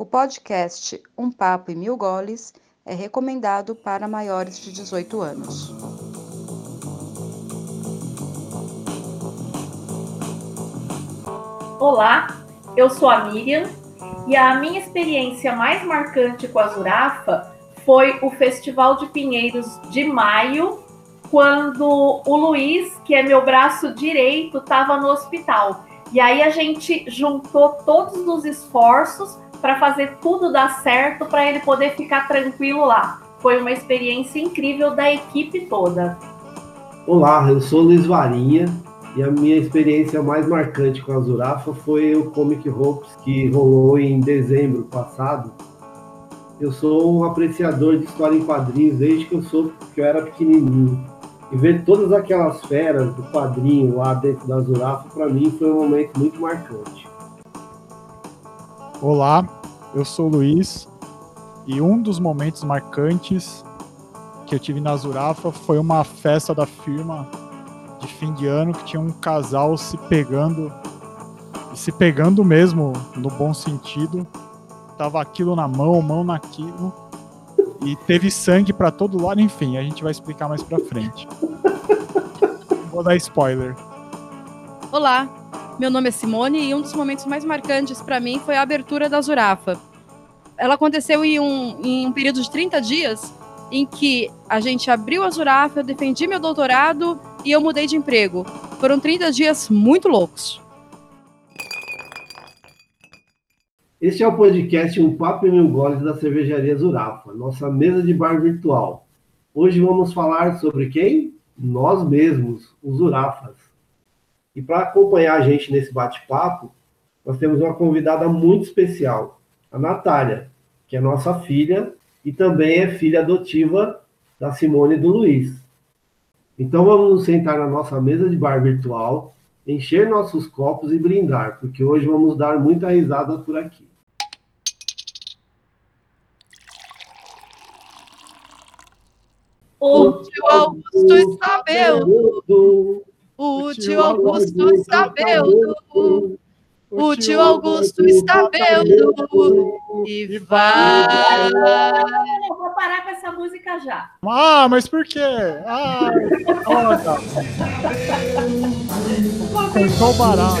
O podcast Um Papo e Mil Goles é recomendado para maiores de 18 anos. Olá, eu sou a Miriam e a minha experiência mais marcante com a Zurafa foi o Festival de Pinheiros de maio, quando o Luiz, que é meu braço direito, estava no hospital. E aí a gente juntou todos os esforços para fazer tudo dar certo para ele poder ficar tranquilo lá. Foi uma experiência incrível da equipe toda. Olá, eu sou Luiz Varinha e a minha experiência mais marcante com a Zurafa foi o Comic Hopes que rolou em dezembro passado. Eu sou um apreciador de história em quadrinhos desde que eu sou que eu era pequenininho. E ver todas aquelas feras do quadrinho lá dentro da Zurafa para mim foi um momento muito marcante. Olá, eu sou o Luiz e um dos momentos marcantes que eu tive na Zurafa foi uma festa da firma de fim de ano que tinha um casal se pegando e se pegando mesmo no bom sentido. Tava aquilo na mão, mão naquilo e teve sangue para todo lado, enfim, a gente vai explicar mais para frente. Vou dar spoiler. Olá, meu nome é Simone e um dos momentos mais marcantes para mim foi a abertura da Zurafa. Ela aconteceu em um, em um período de 30 dias em que a gente abriu a Zurafa, eu defendi meu doutorado e eu mudei de emprego. Foram 30 dias muito loucos. Este é o podcast Um Papo e Mil Goles da Cervejaria Zurafa, nossa mesa de bar virtual. Hoje vamos falar sobre quem? Nós mesmos, os Zurafas. E para acompanhar a gente nesse bate-papo, nós temos uma convidada muito especial, a Natália, que é nossa filha e também é filha adotiva da Simone e do Luiz. Então vamos nos sentar na nossa mesa de bar virtual, encher nossos copos e brindar, porque hoje vamos dar muita risada por aqui. O tio Augusto está bêbado. O tio Augusto está bêbado. O tio Augusto está bêbado. E vai. Eu vou parar com essa música já. Ah, mas por quê? Ah, olha. Cortou o barato.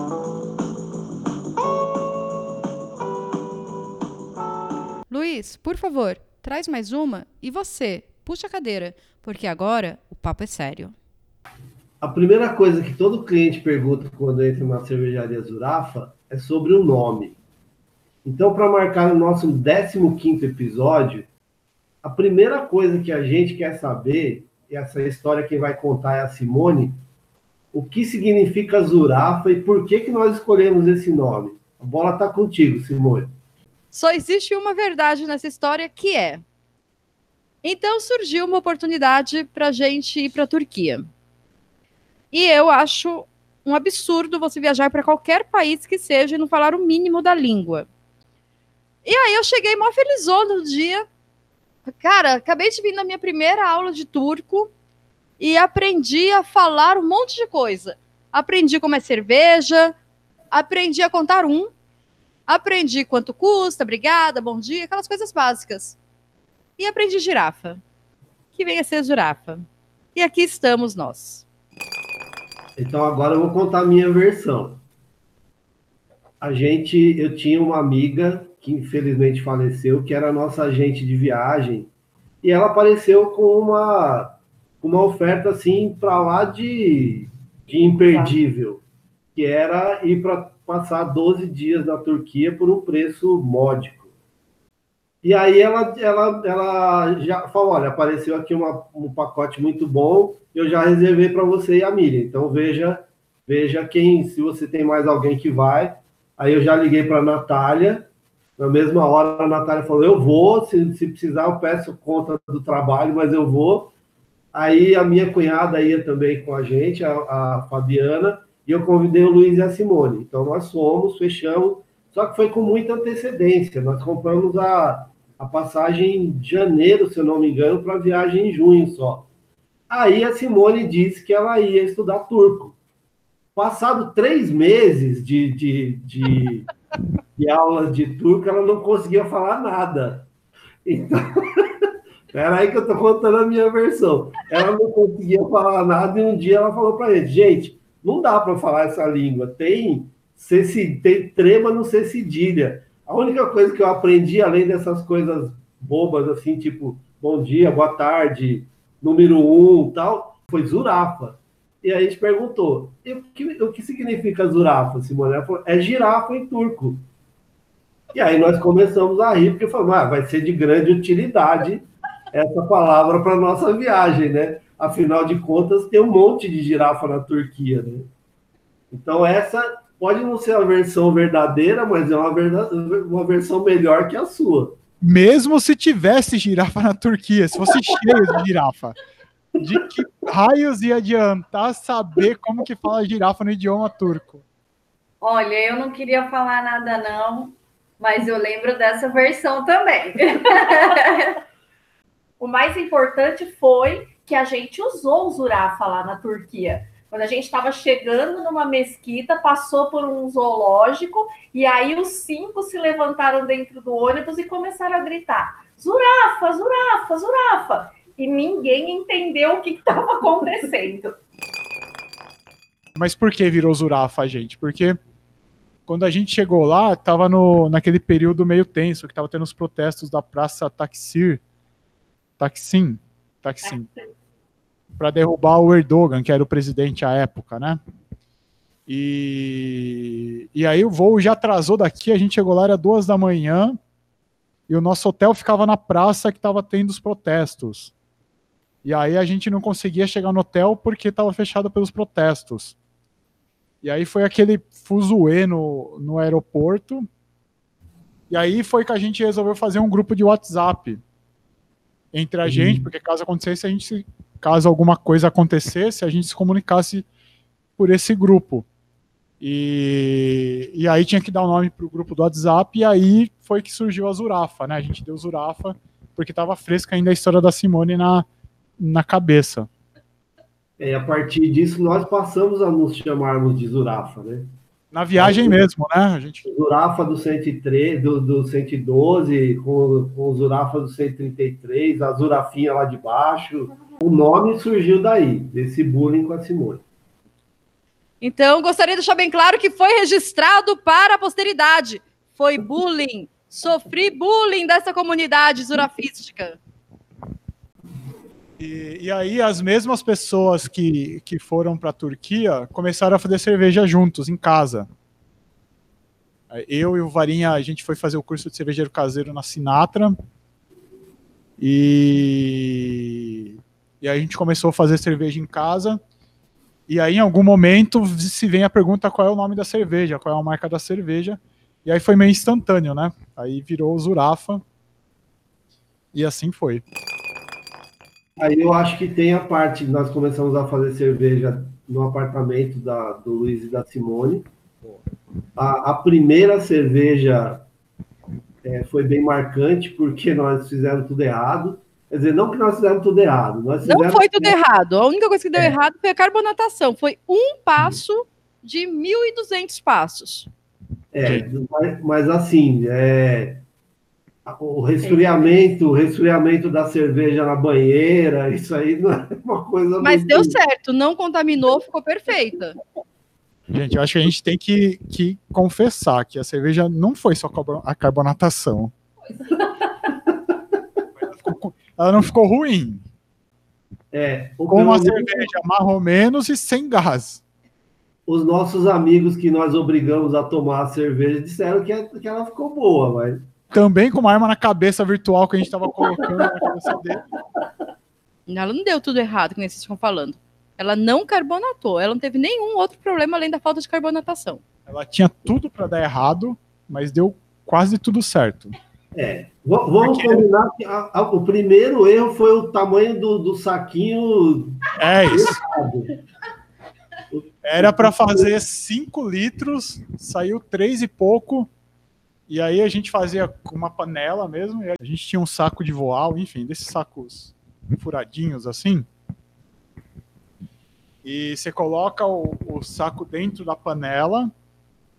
Luiz, por favor, traz mais uma e você, puxa a cadeira, porque agora o papo é sério. A primeira coisa que todo cliente pergunta quando entra na cervejaria Zurafa é sobre o nome. Então, para marcar o nosso 15º episódio, a primeira coisa que a gente quer saber, e essa história quem vai contar é a Simone, o que significa Zurafa e por que, que nós escolhemos esse nome. A bola está contigo, Simone. Só existe uma verdade nessa história que é. Então surgiu uma oportunidade para gente ir para a Turquia. E eu acho um absurdo você viajar para qualquer país que seja e não falar o mínimo da língua. E aí eu cheguei mó felizona no dia. Cara, acabei de vir na minha primeira aula de turco e aprendi a falar um monte de coisa. Aprendi como é cerveja, aprendi a contar um, aprendi quanto custa, obrigada, bom dia, aquelas coisas básicas. E aprendi girafa, que vem a ser girafa. E aqui estamos nós. Então agora eu vou contar a minha versão. A gente, eu tinha uma amiga que infelizmente faleceu, que era nossa agente de viagem, e ela apareceu com uma uma oferta assim para lá de, de imperdível, que era ir para passar 12 dias na Turquia por um preço módico. E aí ela, ela, ela já falou, olha, apareceu aqui uma, um pacote muito bom, eu já reservei para você e a Miriam. Então veja, veja quem, se você tem mais alguém que vai. Aí eu já liguei para a Natália, na mesma hora a Natália falou, eu vou, se, se precisar eu peço conta do trabalho, mas eu vou. Aí a minha cunhada ia também com a gente, a, a Fabiana, e eu convidei o Luiz e a Simone. Então nós fomos, fechamos, só que foi com muita antecedência. Nós compramos a, a passagem em janeiro, se eu não me engano, para a viagem em junho só. Aí a Simone disse que ela ia estudar turco. Passado três meses de, de, de, de aulas de turco, ela não conseguia falar nada. Então, Espera aí que eu estou contando a minha versão. Ela não conseguia falar nada e um dia ela falou para ele, gente, não dá para falar essa língua. Tem, tem trema no C cedilha. A única coisa que eu aprendi, além dessas coisas bobas, assim, tipo, bom dia, boa tarde, número um, tal, foi zurafa. E aí a gente perguntou, o que, o que significa zurafa, Simone? Ela falou, é girafa em turco. E aí nós começamos a rir, porque falamos, ah, vai ser de grande utilidade essa palavra para nossa viagem, né? Afinal de contas, tem um monte de girafa na Turquia, né? Então, essa pode não ser a versão verdadeira, mas é uma, verdade, uma versão melhor que a sua. Mesmo se tivesse girafa na Turquia, se fosse cheio de girafa, de que raios ia adiantar saber como que fala girafa no idioma turco? Olha, eu não queria falar nada não, mas eu lembro dessa versão também. o mais importante foi que a gente usou o Zurafa lá na Turquia. Quando a gente estava chegando numa mesquita, passou por um zoológico, e aí os cinco se levantaram dentro do ônibus e começaram a gritar: Zurafa, Zurafa, Zurafa! E ninguém entendeu o que estava acontecendo. Mas por que virou Zurafa, gente? Porque quando a gente chegou lá, estava naquele período meio tenso, que estava tendo os protestos da Praça Taxir, Taksim, Taksim, para derrubar o Erdogan, que era o presidente à época, né? E, e aí o voo já atrasou daqui, a gente chegou lá, era duas da manhã, e o nosso hotel ficava na praça que estava tendo os protestos. E aí a gente não conseguia chegar no hotel porque estava fechado pelos protestos. E aí foi aquele fuzuê no, no aeroporto. E aí foi que a gente resolveu fazer um grupo de WhatsApp entre a uhum. gente, porque caso acontecesse, a gente, caso alguma coisa acontecesse, a gente se comunicasse por esse grupo. E, e aí tinha que dar o um nome para o grupo do WhatsApp, e aí foi que surgiu a Zurafa, né? A gente deu Zurafa, porque estava fresca ainda a história da Simone na, na cabeça. É, a partir disso, nós passamos a nos chamarmos de Zurafa, né? Na viagem mesmo, né? A gente... Zurafa do 103, do, do 112, com, com o Zurafa do 133, a Zurafinha lá de baixo. O nome surgiu daí, desse bullying com a Simone. Então, gostaria de deixar bem claro que foi registrado para a posteridade. Foi bullying. Sofri bullying dessa comunidade zurafística. E, e, aí as mesmas pessoas que, que foram para a Turquia começaram a fazer cerveja juntos em casa. Eu e o Varinha, a gente foi fazer o curso de cervejeiro caseiro na Sinatra. E, e aí a gente começou a fazer cerveja em casa. E aí, em algum momento, se vem a pergunta qual é o nome da cerveja, qual é a marca da cerveja. E aí foi meio instantâneo, né? Aí virou Zurafa. E assim foi. Aí eu acho que tem a parte, nós começamos a fazer cerveja no apartamento da, do Luiz e da Simone. A, a primeira cerveja é, foi bem marcante, porque nós fizemos tudo errado. Quer dizer, não que nós fizemos tudo errado. Nós não foi tudo errado. A única coisa que deu é. errado foi a carbonatação. Foi um passo de 1.200 passos. É, mas, mas assim, é, o resfriamento, o resfriamento da cerveja na banheira, isso aí não é uma coisa. Mas muito... deu certo, não contaminou, ficou perfeita. Gente, eu acho que a gente tem que, que confessar que a cerveja não foi só a carbonatação. Ela não ficou ruim. É, Com uma cerveja mais ou menos e sem gás. Os nossos amigos que nós obrigamos a tomar a cerveja disseram que, que ela ficou boa, mas também com uma arma na cabeça virtual que a gente estava colocando na cabeça dele. Ela não deu tudo errado, que nem vocês estão falando. Ela não carbonatou, ela não teve nenhum outro problema além da falta de carbonatação. Ela tinha tudo para dar errado, mas deu quase tudo certo. É, vamos Porque... combinar que a, a, o primeiro erro foi o tamanho do, do saquinho. É isso. Era para fazer 5 litros, saiu 3 e pouco. E aí a gente fazia com uma panela mesmo. a gente tinha um saco de voal, enfim, desses sacos furadinhos assim. E você coloca o, o saco dentro da panela,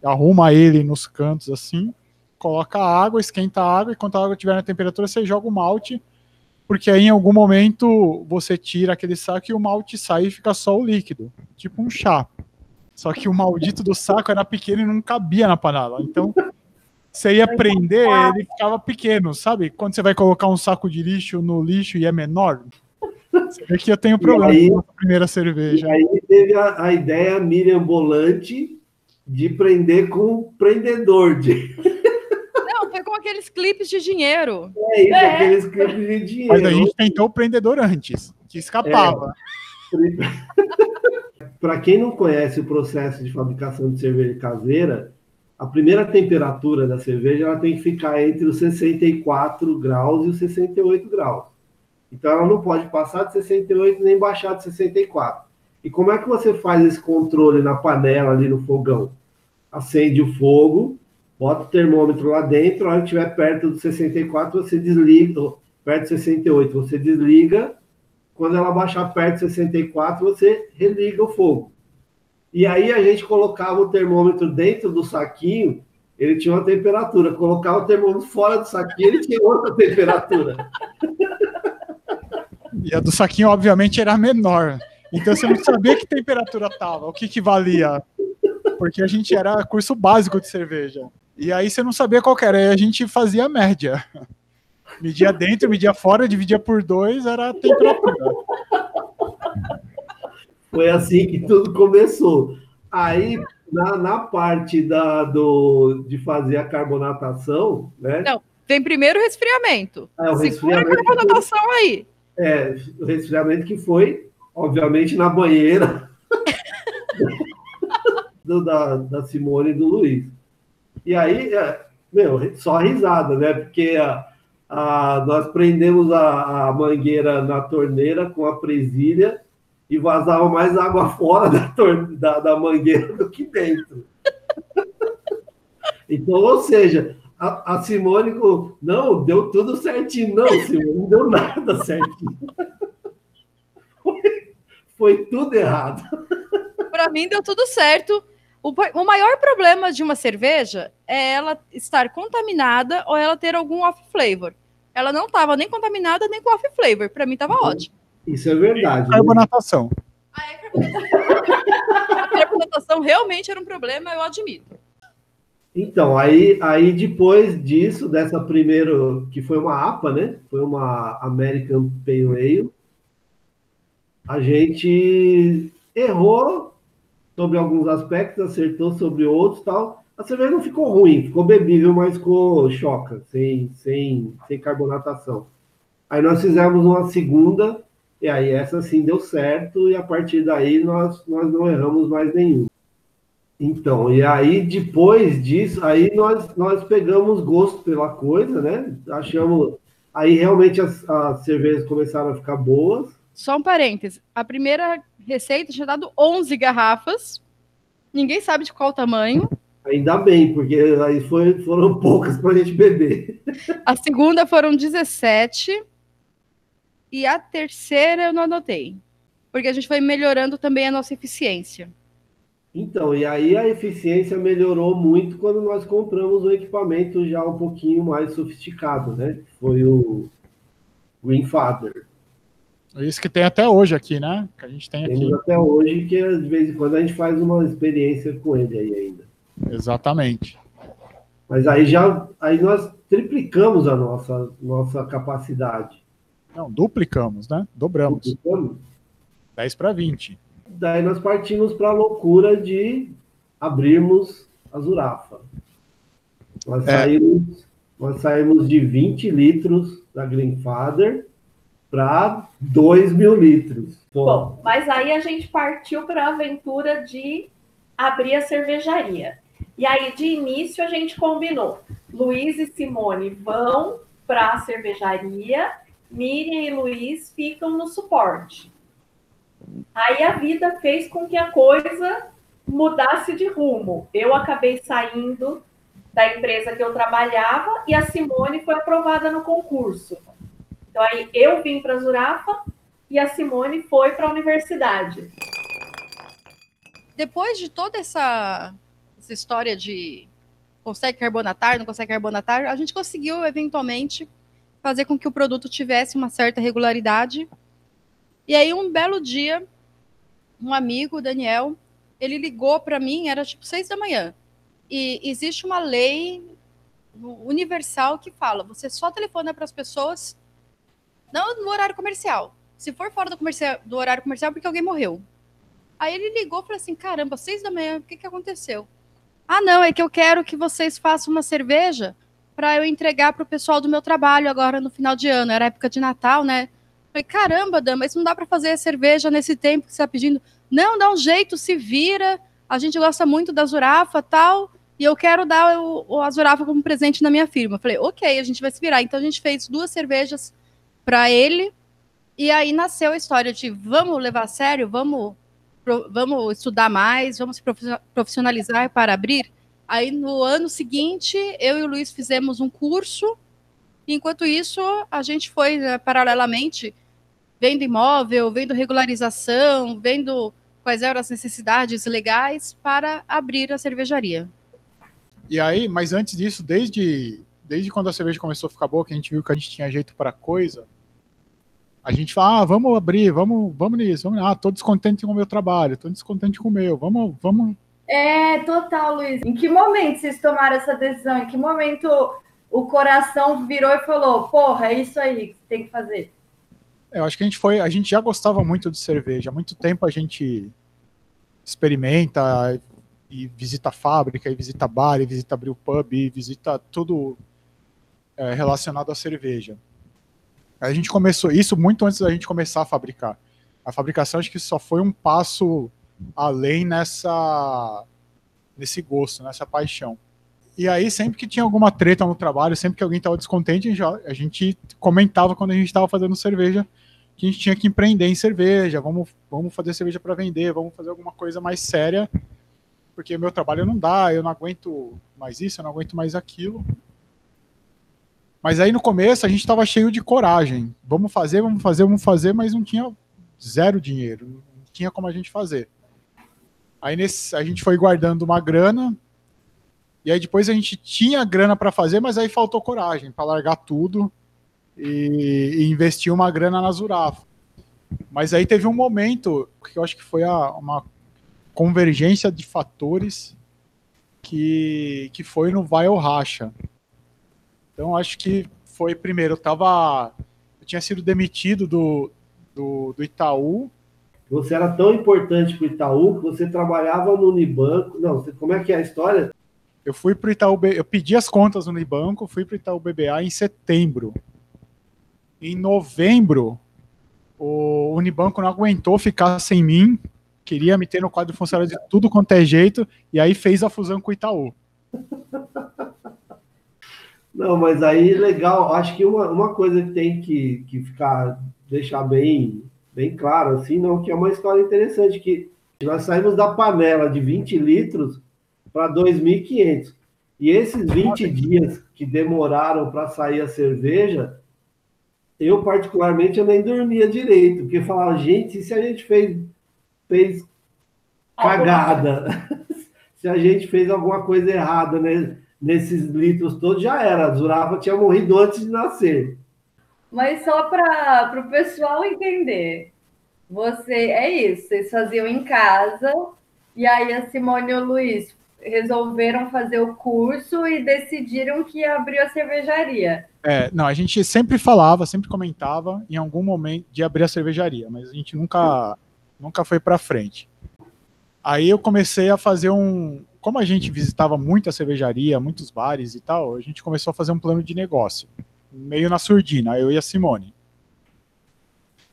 arruma ele nos cantos assim, coloca a água, esquenta a água, e quando a água estiver na temperatura, você joga o malte, porque aí em algum momento você tira aquele saco e o malte sai e fica só o líquido, tipo um chá. Só que o maldito do saco era pequeno e não cabia na panela. Então, você ia prender, ele ficava pequeno, sabe? Quando você vai colocar um saco de lixo no lixo e é menor, você vê que eu tenho problema aí, com a primeira cerveja. E aí teve a, a ideia mirabolante de prender com prendedor de. Foi com aqueles clipes de dinheiro. É isso, é. aqueles clipes de dinheiro. Mas a gente tentou o prendedor antes, que escapava. É. Para quem não conhece o processo de fabricação de cerveja caseira, a primeira temperatura da cerveja ela tem que ficar entre os 64 graus e os 68 graus. Então ela não pode passar de 68 nem baixar de 64. E como é que você faz esse controle na panela ali no fogão? Acende o fogo, bota o termômetro lá dentro, a hora que estiver perto do 64, você desliga, perto de 68, você desliga. Quando ela baixar perto de 64, você religa o fogo. E aí a gente colocava o termômetro dentro do saquinho, ele tinha uma temperatura. Colocava o termômetro fora do saquinho, ele tinha outra temperatura. E a do saquinho, obviamente, era menor. Então você não sabia que temperatura tava, o que, que valia. Porque a gente era curso básico de cerveja. E aí você não sabia qual era, aí a gente fazia a média. Media dentro, media fora, dividia por dois, era a temperatura. Foi assim que tudo começou. Aí, na, na parte da, do, de fazer a carbonatação, né? Não, tem primeiro o resfriamento. É, o Segura resfriamento a carbonatação aí. É, o resfriamento que foi, obviamente, na banheira do, da, da Simone e do Luiz. E aí, é, meu, só risada, né? Porque a, a, nós prendemos a, a, mangueira na torneira com a presilha e vazava mais água fora da, torne, da, da mangueira do que dentro. Então, ou seja, a, a Simone, não, deu tudo certinho. Não, Simone, não deu nada certinho. Foi, foi tudo errado. Para mim, deu tudo certo. O, o, maior problema de uma cerveja é ela estar contaminada ou ela ter algum off flavor. Ela não estava nem contaminada nem com off flavor. Para mim, estava ótimo. Isso é verdade. Carbonatação. Ah, é carbonatação. a carbonatação realmente era um problema, eu admito. Então, aí, aí depois disso, dessa primeira, que foi uma APA, né? Foi uma American Pale Ale, a gente errou sobre alguns aspectos, acertou sobre outros tal. A cerveja não ficou ruim, ficou bebível, mas ficou choca, sem, sem, sem carbonatação. Aí nós fizemos uma segunda, e aí essa sim deu certo, e a partir daí nós, nós não erramos mais nenhum. Então, e aí depois disso, aí nós, nós pegamos gosto pela coisa, né? Achamos. Aí realmente as, as cervejas começaram a ficar boas. Só um parêntese. A primeira receita tinha dado 11 garrafas. Ninguém sabe de qual tamanho. Ainda bem, porque aí foi, foram poucas para a gente beber. A segunda foram 17. E a terceira eu não anotei. Porque a gente foi melhorando também a nossa eficiência. Então, e aí a eficiência melhorou muito quando nós compramos um equipamento já um pouquinho mais sofisticado, né? Foi o Greenfather. Isso que tem até hoje aqui, né? Que a gente tem Temos aqui. até hoje, que de vez em quando a gente faz uma experiência com ele aí ainda. Exatamente. Mas aí já aí nós triplicamos a nossa, nossa capacidade. Não, duplicamos, né? Dobramos. Duplicamos? 10 para 20 daí nós partimos para a loucura de abrirmos a Zurafa. Nós, é. saímos, Nós saímos de 20 litros da Greenfather para 2 mil litros. Bom, mas aí a gente partiu para a aventura de abrir a cervejaria. E aí, de início, a gente combinou: Luiz e Simone vão para a cervejaria, Miriam e Luiz ficam no suporte. Aí a vida fez com que a coisa mudasse de rumo. Eu acabei saindo da empresa que eu trabalhava e a Simone foi aprovada no concurso. Então aí eu vim para a Zurafa e a Simone foi para a universidade. Depois de toda essa, essa história de consegue carbonatar, não consegue carbonatar, a gente conseguiu eventualmente fazer com que o produto tivesse uma certa regularidade. E aí um belo dia, um amigo, Daniel, ele ligou para mim, era tipo seis da manhã. E existe uma lei universal que fala: você só telefona para as pessoas não no horário comercial. Se for fora do, comercial, do horário comercial, é porque alguém morreu. Aí ele ligou e falou assim: caramba, seis da manhã, o que, que aconteceu? Ah, não, é que eu quero que vocês façam uma cerveja para eu entregar para o pessoal do meu trabalho agora no final de ano. Era época de Natal, né? Falei, caramba, Dan, mas não dá para fazer cerveja nesse tempo que você está pedindo. Não, dá um jeito, se vira. A gente gosta muito da Zurafa tal. E eu quero dar o, a Zurafa como presente na minha firma. Falei, ok, a gente vai se virar. Então a gente fez duas cervejas para ele. E aí nasceu a história de vamos levar a sério, vamos, vamos estudar mais, vamos se profissionalizar para abrir. Aí no ano seguinte, eu e o Luiz fizemos um curso. Enquanto isso, a gente foi né, paralelamente vendo imóvel, vendo regularização, vendo quais eram as necessidades legais para abrir a cervejaria. E aí, mas antes disso, desde, desde quando a cerveja começou a ficar boa, que a gente viu que a gente tinha jeito para coisa, a gente fala, ah, vamos abrir, vamos, vamos nisso, vamos, ah, tô descontente com o meu trabalho, tô descontente com o meu, vamos, vamos. É, total, Luiz. Em que momento vocês tomaram essa decisão? Em que momento o coração virou e falou, porra, é isso aí que tem que fazer? Eu acho que a gente foi, a gente já gostava muito de cerveja. Há muito tempo a gente experimenta e visita a fábrica, e visita bar, e visita brew pub, e visita tudo é, relacionado à cerveja. A gente começou isso muito antes da gente começar a fabricar. A fabricação acho que só foi um passo além nessa nesse gosto, nessa paixão. E aí sempre que tinha alguma treta no trabalho, sempre que alguém estava descontente, a gente, comentava quando a gente estava fazendo cerveja que a gente tinha que empreender em cerveja, vamos, vamos fazer cerveja para vender, vamos fazer alguma coisa mais séria, porque meu trabalho não dá, eu não aguento mais isso, eu não aguento mais aquilo. Mas aí no começo a gente estava cheio de coragem. Vamos fazer, vamos fazer, vamos fazer, mas não tinha zero dinheiro, não tinha como a gente fazer. Aí nesse, a gente foi guardando uma grana, e aí depois a gente tinha grana para fazer, mas aí faltou coragem para largar tudo e, e investir uma grana na Zurafa. Mas aí teve um momento que eu acho que foi a, uma convergência de fatores que, que foi no vai ou racha. Então acho que foi primeiro, eu tava. Eu tinha sido demitido do, do, do Itaú. Você era tão importante para o Itaú que você trabalhava no Unibanco. Não, como é que é a história? Eu fui para o Itaú, eu pedi as contas no Unibanco, fui para o Itaú BBA em setembro. Em novembro, o Unibanco não aguentou ficar sem mim, queria me ter no quadro funcionário de tudo quanto é jeito, e aí fez a fusão com o Itaú. Não, mas aí legal, acho que uma, uma coisa que tem que, que ficar, deixar bem, bem claro, assim, não, que é uma história interessante, que nós saímos da panela de 20 litros para 2.500. E esses 20 dias que demoraram para sair a cerveja, eu particularmente eu nem dormia direito, porque falava, gente, se a gente fez, fez cagada, se a gente fez alguma coisa errada né, nesses litros todos, já era. A Zurafa tinha morrido antes de nascer. Mas só para o pessoal entender, você é isso, vocês faziam em casa, e aí a Simone e o Luiz resolveram fazer o curso e decidiram que abriu a cervejaria. É, não, a gente sempre falava, sempre comentava em algum momento de abrir a cervejaria, mas a gente nunca, nunca foi para frente. Aí eu comecei a fazer um, como a gente visitava muita cervejaria, muitos bares e tal, a gente começou a fazer um plano de negócio, meio na surdina, eu e a Simone.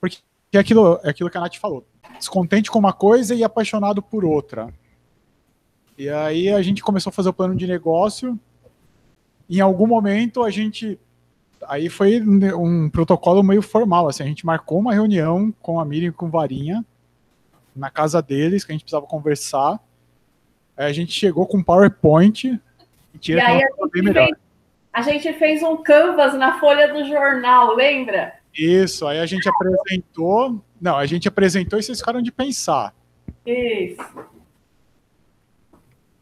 Porque é aquilo, é aquilo que a Nath falou, descontente com uma coisa e apaixonado por outra. E aí a gente começou a fazer o plano de negócio. Em algum momento a gente aí foi um protocolo meio formal, assim, a gente marcou uma reunião com a Miriam e com o Varinha na casa deles, que a gente precisava conversar. A gente chegou com PowerPoint e tinha e aí a gente, fez, a gente fez um canvas na folha do jornal, lembra? Isso, aí a gente apresentou. Não, a gente apresentou e vocês ficaram de pensar. Isso.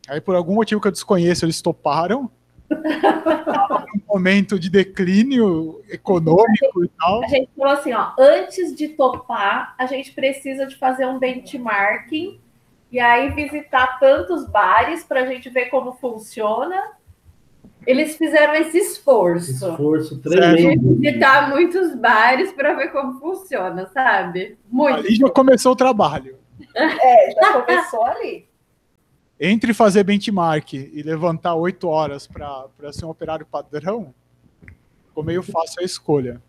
Aí, por algum motivo que eu desconheço, eles toparam. um momento de declínio econômico e tal. A gente falou assim, ó, antes de topar, a gente precisa de fazer um benchmarking e aí visitar tantos bares para a gente ver como funciona. Eles fizeram esse esforço. Esforço tremendo. De visitar muitos bares para ver como funciona, sabe? Muito. Ali já começou o trabalho. É, já começou ali entre fazer benchmark e levantar oito horas para ser um operário padrão, ficou meio fácil a escolha.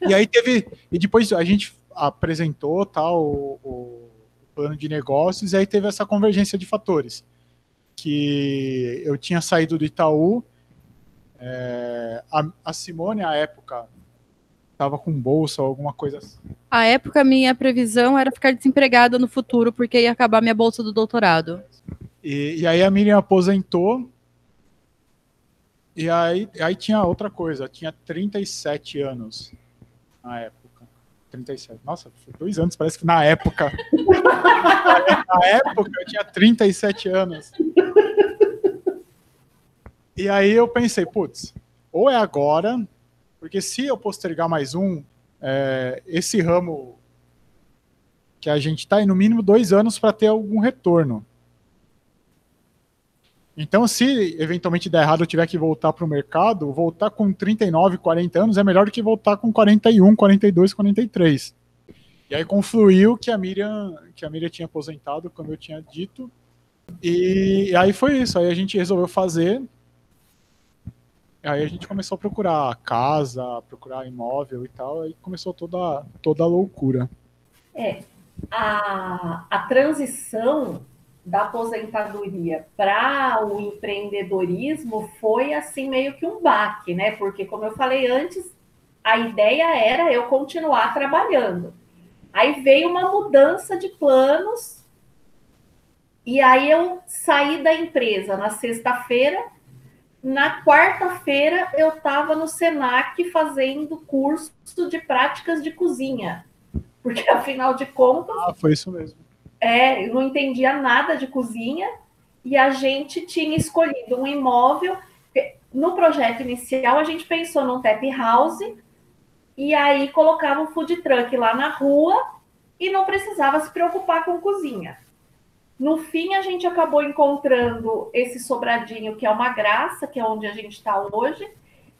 E aí teve. E depois a gente apresentou tal, o, o plano de negócios, e aí teve essa convergência de fatores. Que eu tinha saído do Itaú, é, a, a Simone, à época, estava com bolsa ou alguma coisa assim. A época, minha previsão era ficar desempregada no futuro, porque ia acabar minha bolsa do doutorado. E, e aí a Miriam aposentou. E aí, aí tinha outra coisa, tinha 37 anos na época. 37. Nossa, foi dois anos, parece que na época. na época eu tinha 37 anos. E aí eu pensei, putz, ou é agora, porque se eu postergar mais um, é, esse ramo que a gente está, no mínimo dois anos para ter algum retorno. Então, se eventualmente der errado eu tiver que voltar para o mercado, voltar com 39, 40 anos é melhor do que voltar com 41, 42, 43. E aí confluiu que a Miriam, que a Miriam tinha aposentado, como eu tinha dito. E aí foi isso. Aí a gente resolveu fazer. Aí a gente começou a procurar casa, procurar imóvel e tal. Aí começou toda, toda a loucura. É. A, a transição da aposentadoria para o empreendedorismo foi assim meio que um baque, né? Porque como eu falei antes, a ideia era eu continuar trabalhando. Aí veio uma mudança de planos e aí eu saí da empresa na sexta-feira. Na quarta-feira eu estava no Senac fazendo curso de práticas de cozinha, porque afinal de contas. Ah, foi isso mesmo é, eu não entendia nada de cozinha e a gente tinha escolhido um imóvel. No projeto inicial, a gente pensou num tap house e aí colocava um food truck lá na rua e não precisava se preocupar com cozinha. No fim, a gente acabou encontrando esse sobradinho, que é uma graça, que é onde a gente está hoje.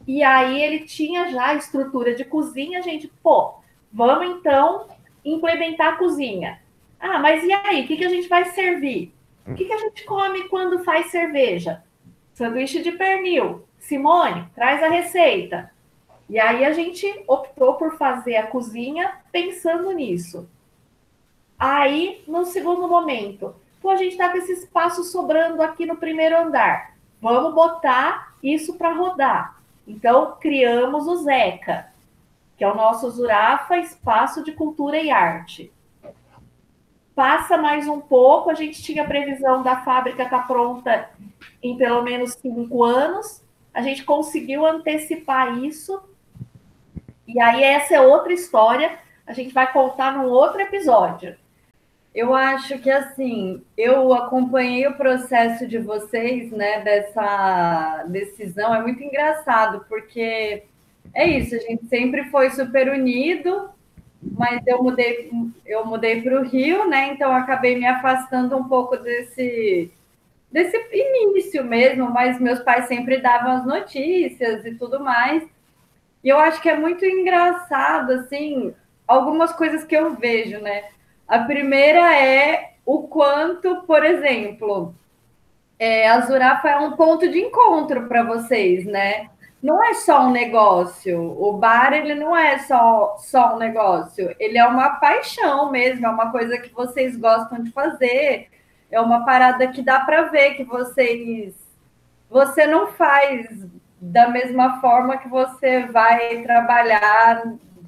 E aí ele tinha já a estrutura de cozinha, a gente, pô, vamos então implementar a cozinha. Ah, mas e aí? O que, que a gente vai servir? O que, que a gente come quando faz cerveja? Sanduíche de pernil. Simone, traz a receita. E aí a gente optou por fazer a cozinha pensando nisso. Aí, no segundo momento, pô, a gente está com esse espaço sobrando aqui no primeiro andar. Vamos botar isso para rodar. Então, criamos o Zeca, que é o nosso Zurafa Espaço de Cultura e Arte passa mais um pouco. A gente tinha previsão da fábrica estar tá pronta em pelo menos cinco anos. A gente conseguiu antecipar isso. E aí, essa é outra história. A gente vai contar num outro episódio. Eu acho que assim, eu acompanhei o processo de vocês, né, dessa decisão. É muito engraçado, porque é isso, a gente sempre foi super unido, mas eu mudei, eu mudei para o Rio, né? Então acabei me afastando um pouco desse desse início mesmo, mas meus pais sempre davam as notícias e tudo mais. E eu acho que é muito engraçado assim, algumas coisas que eu vejo, né? A primeira é o quanto, por exemplo, é, a Zurafa é um ponto de encontro para vocês, né? Não é só um negócio. O bar ele não é só, só um negócio. Ele é uma paixão mesmo, é uma coisa que vocês gostam de fazer. É uma parada que dá para ver que vocês você não faz da mesma forma que você vai trabalhar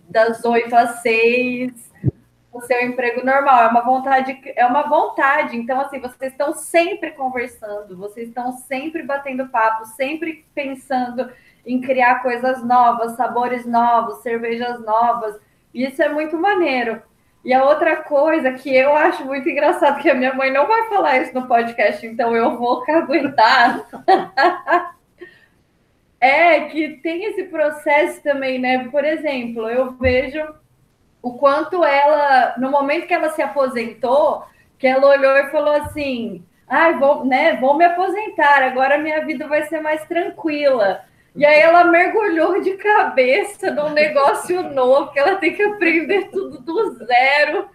das oito às seis o seu emprego normal, é uma vontade, é uma vontade. Então, assim, vocês estão sempre conversando, vocês estão sempre batendo papo, sempre pensando em criar coisas novas, sabores novos, cervejas novas. E isso é muito maneiro. E a outra coisa que eu acho muito engraçado, que a minha mãe não vai falar isso no podcast, então eu vou aguentar. é que tem esse processo também, né? Por exemplo, eu vejo o quanto ela, no momento que ela se aposentou, que ela olhou e falou assim: ai, ah, vou, né, vou me aposentar, agora minha vida vai ser mais tranquila. E aí ela mergulhou de cabeça num negócio novo, que ela tem que aprender tudo do zero.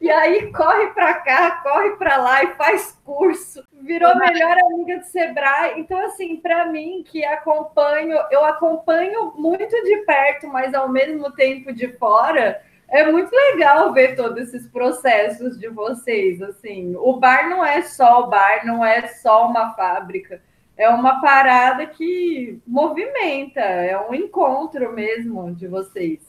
E aí corre para cá, corre para lá e faz curso. Virou a melhor amiga do Sebrae. Então, assim, para mim que acompanho, eu acompanho muito de perto, mas ao mesmo tempo de fora, é muito legal ver todos esses processos de vocês. Assim, o bar não é só o bar, não é só uma fábrica. É uma parada que movimenta, é um encontro mesmo de vocês.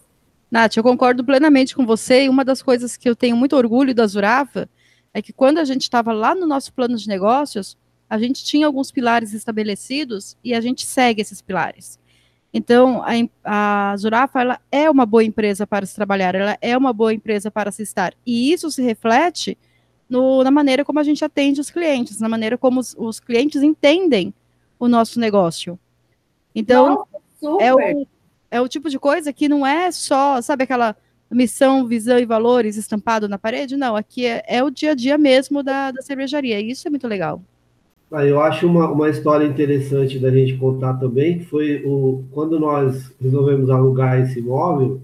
Nath, eu concordo plenamente com você. E uma das coisas que eu tenho muito orgulho da Zurafa é que quando a gente estava lá no nosso plano de negócios, a gente tinha alguns pilares estabelecidos e a gente segue esses pilares. Então, a, a Zurafa ela é uma boa empresa para se trabalhar, ela é uma boa empresa para se estar. E isso se reflete no, na maneira como a gente atende os clientes, na maneira como os, os clientes entendem o nosso negócio. Então, Nossa, é, o, é o tipo de coisa que não é só, sabe, aquela missão, visão e valores estampado na parede? Não, aqui é, é o dia a dia mesmo da, da cervejaria. E isso é muito legal. Ah, eu acho uma, uma história interessante da gente contar também, que foi o, quando nós resolvemos alugar esse imóvel,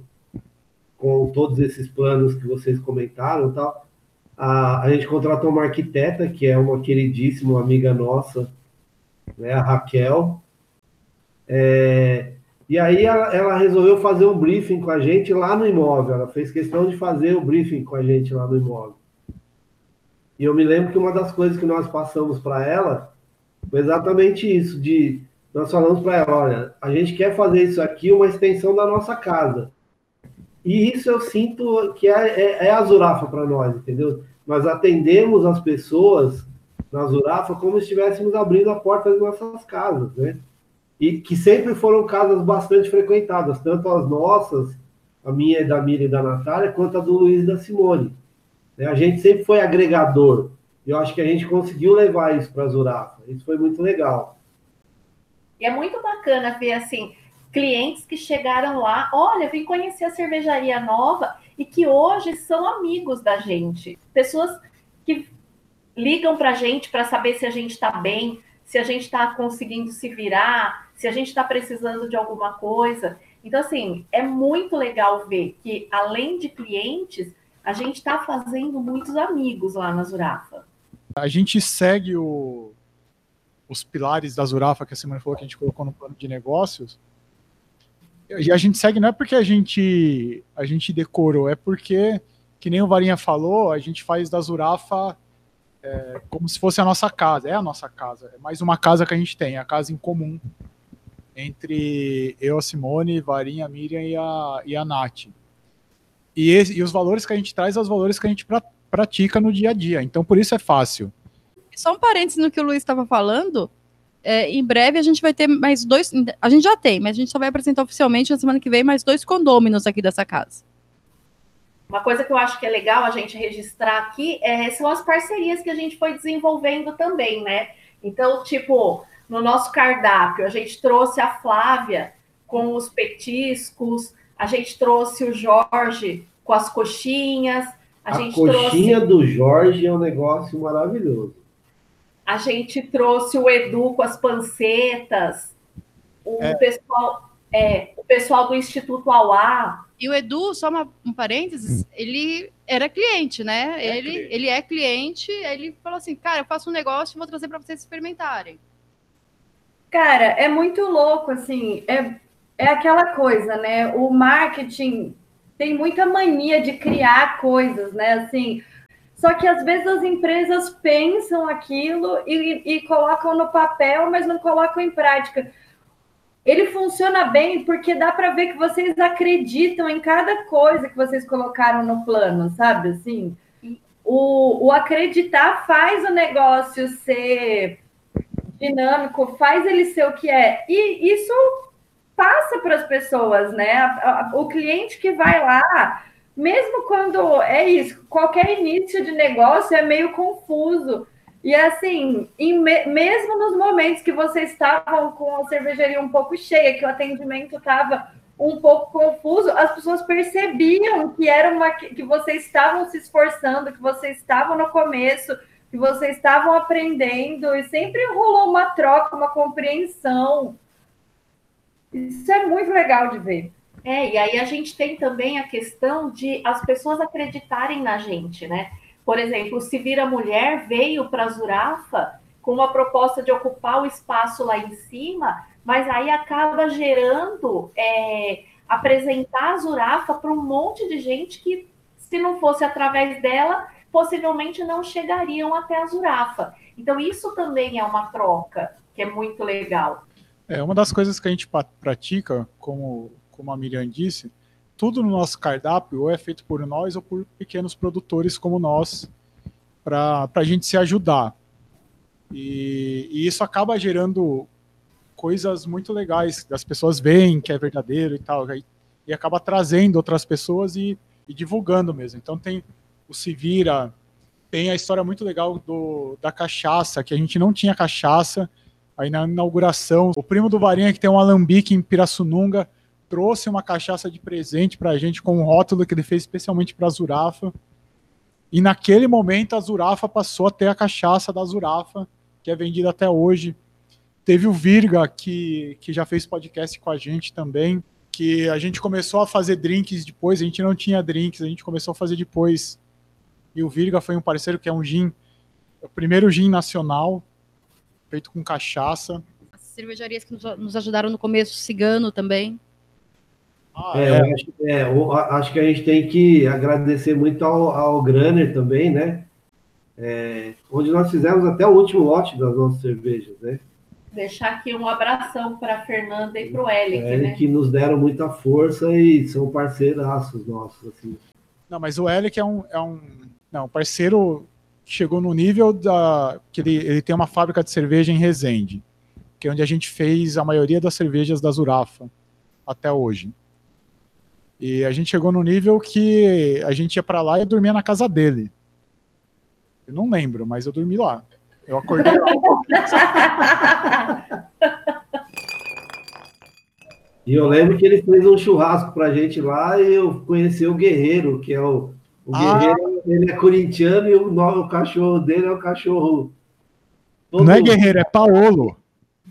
com todos esses planos que vocês comentaram tal, a, a gente contratou uma arquiteta, que é uma queridíssima amiga nossa, né, a Raquel, é, e aí ela, ela, resolveu fazer um briefing com a gente lá no imóvel, ela fez questão de fazer o briefing com a gente lá no imóvel. E eu me lembro que uma das coisas que nós passamos para ela foi exatamente isso, de nós falamos para ela, olha, a gente quer fazer isso aqui uma extensão da nossa casa. E isso eu sinto que é, é, é a Zurafa para nós, entendeu? Nós atendemos as pessoas na Zurafa como se estivéssemos abrindo a porta das nossas casas, né? E que sempre foram casas bastante frequentadas, tanto as nossas, a minha da Miriam e da Natália, quanto a do Luiz e da Simone. Né? A gente sempre foi agregador. E eu acho que a gente conseguiu levar isso para a Zurafa. Isso foi muito legal. E é muito bacana ver assim clientes que chegaram lá, olha, vim conhecer a cervejaria nova e que hoje são amigos da gente. Pessoas que ligam para a gente para saber se a gente está bem, se a gente está conseguindo se virar, se a gente está precisando de alguma coisa. Então, assim, é muito legal ver que, além de clientes, a gente está fazendo muitos amigos lá na Zurafa. A gente segue o, os pilares da Zurafa que a semana falou que a gente colocou no plano de negócios. E a gente segue não é porque a gente a gente decorou, é porque que nem o Varinha falou, a gente faz da Zurafa é, como se fosse a nossa casa. É a nossa casa, é mais uma casa que a gente tem, a casa em comum entre eu, a Simone, Varinha, a Miriam e a, e a Nath. E, esse, e os valores que a gente traz são os valores que a gente pra, pratica no dia a dia. Então, por isso é fácil. Só um parênteses no que o Luiz estava falando. É, em breve a gente vai ter mais dois. A gente já tem, mas a gente só vai apresentar oficialmente na semana que vem mais dois condôminos aqui dessa casa. Uma coisa que eu acho que é legal a gente registrar aqui é, são as parcerias que a gente foi desenvolvendo também, né? Então, tipo, no nosso cardápio, a gente trouxe a Flávia com os petiscos, a gente trouxe o Jorge com as coxinhas. A, a coxinha trouxe... do Jorge é um negócio maravilhoso. A gente trouxe o Edu com as pancetas. O é. pessoal, é, o pessoal do Instituto Auá. E o Edu, só uma, um parênteses, hum. ele era cliente, né? É ele, cliente. ele é cliente, ele falou assim, cara, eu faço um negócio e vou trazer para vocês experimentarem. Cara, é muito louco, assim, é, é aquela coisa, né? O marketing tem muita mania de criar coisas, né? Assim, só que às vezes as empresas pensam aquilo e, e colocam no papel, mas não colocam em prática. Ele funciona bem porque dá para ver que vocês acreditam em cada coisa que vocês colocaram no plano, sabe? Assim, o, o acreditar faz o negócio ser dinâmico, faz ele ser o que é. E isso passa para as pessoas, né? O cliente que vai lá, mesmo quando é isso, qualquer início de negócio é meio confuso. E assim, em me- mesmo nos momentos que vocês estavam com a cervejaria um pouco cheia, que o atendimento estava um pouco confuso, as pessoas percebiam que era uma que vocês estavam se esforçando, que vocês estavam no começo, que vocês estavam aprendendo e sempre rolou uma troca, uma compreensão. Isso é muito legal de ver. É, e aí a gente tem também a questão de as pessoas acreditarem na gente, né? Por exemplo, Se Vira Mulher veio para a Zurafa com uma proposta de ocupar o espaço lá em cima, mas aí acaba gerando, é, apresentar a Zurafa para um monte de gente que, se não fosse através dela, possivelmente não chegariam até a Zurafa. Então, isso também é uma troca que é muito legal. É, uma das coisas que a gente pratica, como, como a Miriam disse, tudo no nosso cardápio ou é feito por nós ou por pequenos produtores como nós, para a gente se ajudar. E, e isso acaba gerando coisas muito legais, das pessoas veem que é verdadeiro e tal, e, e acaba trazendo outras pessoas e, e divulgando mesmo. Então tem o Se Vira, tem a história muito legal do, da cachaça, que a gente não tinha cachaça, Aí na inauguração, o primo do Varinha, que tem um alambique em Pirassununga, trouxe uma cachaça de presente pra gente com um rótulo que ele fez especialmente pra Zurafa. E naquele momento a Zurafa passou a ter a cachaça da Zurafa, que é vendida até hoje. Teve o Virga, que, que já fez podcast com a gente também, que a gente começou a fazer drinks depois, a gente não tinha drinks, a gente começou a fazer depois. E o Virga foi um parceiro que é um gin, é o primeiro gin nacional, feito com cachaça. As cervejarias que nos ajudaram no começo, Cigano também. Ah, É, eu acho, é, acho que a gente tem que agradecer muito ao, ao Granner também, né? É, onde nós fizemos até o último lote das nossas cervejas, né? Deixar aqui um abração para a Fernanda e para o Elic, É, né? que nos deram muita força e são parceiraços nossos, assim. Não, mas o Elic é um, é um não, parceiro chegou no nível da que ele, ele tem uma fábrica de cerveja em Resende, que é onde a gente fez a maioria das cervejas da Zurafa até hoje. E a gente chegou no nível que a gente ia para lá e dormia na casa dele. Eu não lembro, mas eu dormi lá. Eu acordei lá. E eu lembro que ele fez um churrasco pra gente lá e eu conheci o Guerreiro, que é o, o Ah. Guerreiro, ele é corintiano e o, no- o cachorro dele é o cachorro. todo- Não é guerreiro, é Paolo.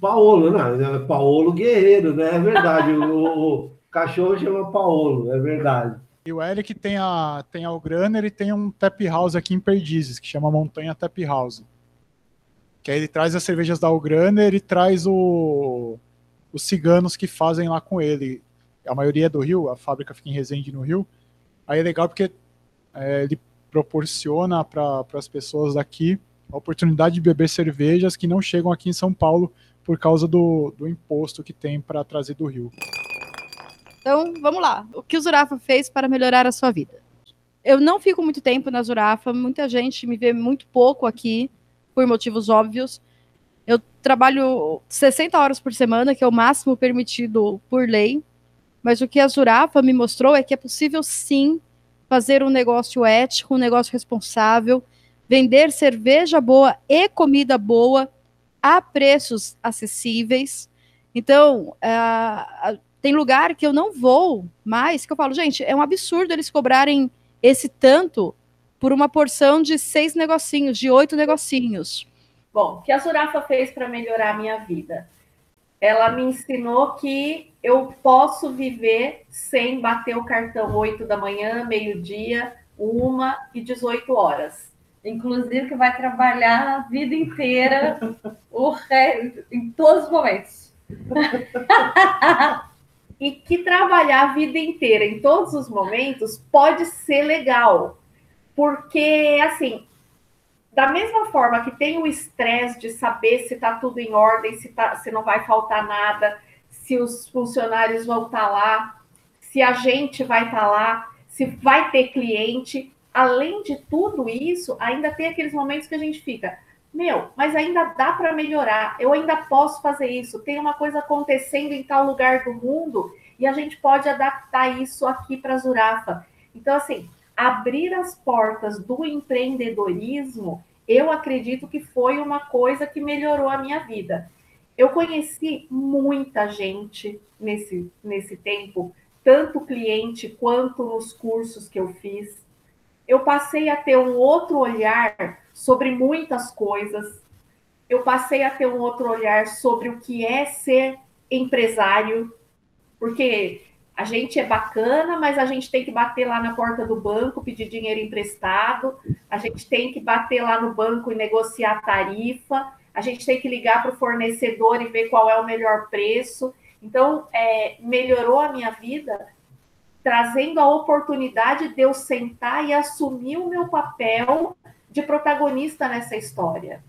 Paolo, não, é Paolo Guerreiro, né? É verdade. o, o cachorro chama Paolo, é verdade. E o Eric tem a tem a Grunner e tem um tap house aqui em Perdizes, que chama Montanha Tap House. Que aí ele traz as cervejas da Grunner e traz o, os ciganos que fazem lá com ele. A maioria é do Rio, a fábrica fica em Resende no Rio. Aí é legal porque é, ele proporciona para as pessoas daqui a oportunidade de beber cervejas que não chegam aqui em São Paulo por causa do, do imposto que tem para trazer do Rio. Então, vamos lá. O que o Zurafa fez para melhorar a sua vida? Eu não fico muito tempo na Zurafa, muita gente me vê muito pouco aqui, por motivos óbvios. Eu trabalho 60 horas por semana, que é o máximo permitido por lei. Mas o que a Zurafa me mostrou é que é possível sim fazer um negócio ético, um negócio responsável, vender cerveja boa e comida boa a preços acessíveis. Então, ah, tem lugar que eu não vou mais, que eu falo, gente, é um absurdo eles cobrarem esse tanto por uma porção de seis negocinhos, de oito negocinhos. Bom, o que a Zurafa fez para melhorar a minha vida? Ela me ensinou que eu posso viver sem bater o cartão 8 da manhã, meio-dia, uma e 18 horas. Inclusive que vai trabalhar a vida inteira, o re... em todos os momentos. e que trabalhar a vida inteira em todos os momentos pode ser legal. Porque, assim, da mesma forma que tem o estresse de saber se está tudo em ordem, se, tá, se não vai faltar nada, se os funcionários vão estar tá lá, se a gente vai estar tá lá, se vai ter cliente. Além de tudo isso, ainda tem aqueles momentos que a gente fica, meu, mas ainda dá para melhorar, eu ainda posso fazer isso, tem uma coisa acontecendo em tal lugar do mundo e a gente pode adaptar isso aqui para a Zurafa. Então, assim, abrir as portas do empreendedorismo, eu acredito que foi uma coisa que melhorou a minha vida. Eu conheci muita gente nesse, nesse tempo, tanto cliente quanto nos cursos que eu fiz. Eu passei a ter um outro olhar sobre muitas coisas. Eu passei a ter um outro olhar sobre o que é ser empresário, porque a gente é bacana, mas a gente tem que bater lá na porta do banco, pedir dinheiro emprestado, a gente tem que bater lá no banco e negociar tarifa, a gente tem que ligar para o fornecedor e ver qual é o melhor preço. Então, é, melhorou a minha vida, trazendo a oportunidade de eu sentar e assumir o meu papel de protagonista nessa história.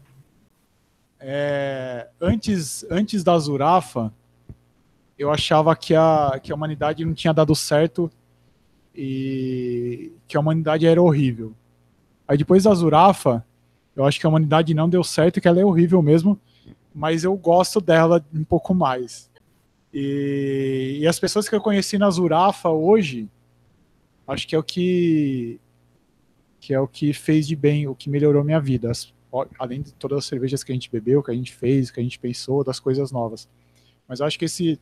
É, antes, antes da Zurafa, eu achava que a, que a humanidade não tinha dado certo e que a humanidade era horrível. Aí depois da Zurafa, eu acho que a humanidade não deu certo, que ela é horrível mesmo, mas eu gosto dela um pouco mais. E, e as pessoas que eu conheci na Zurafa hoje, acho que é o que que é o que fez de bem, o que melhorou minha vida. As, além de todas as cervejas que a gente bebeu, que a gente fez, que a gente pensou, das coisas novas. Mas eu acho que esse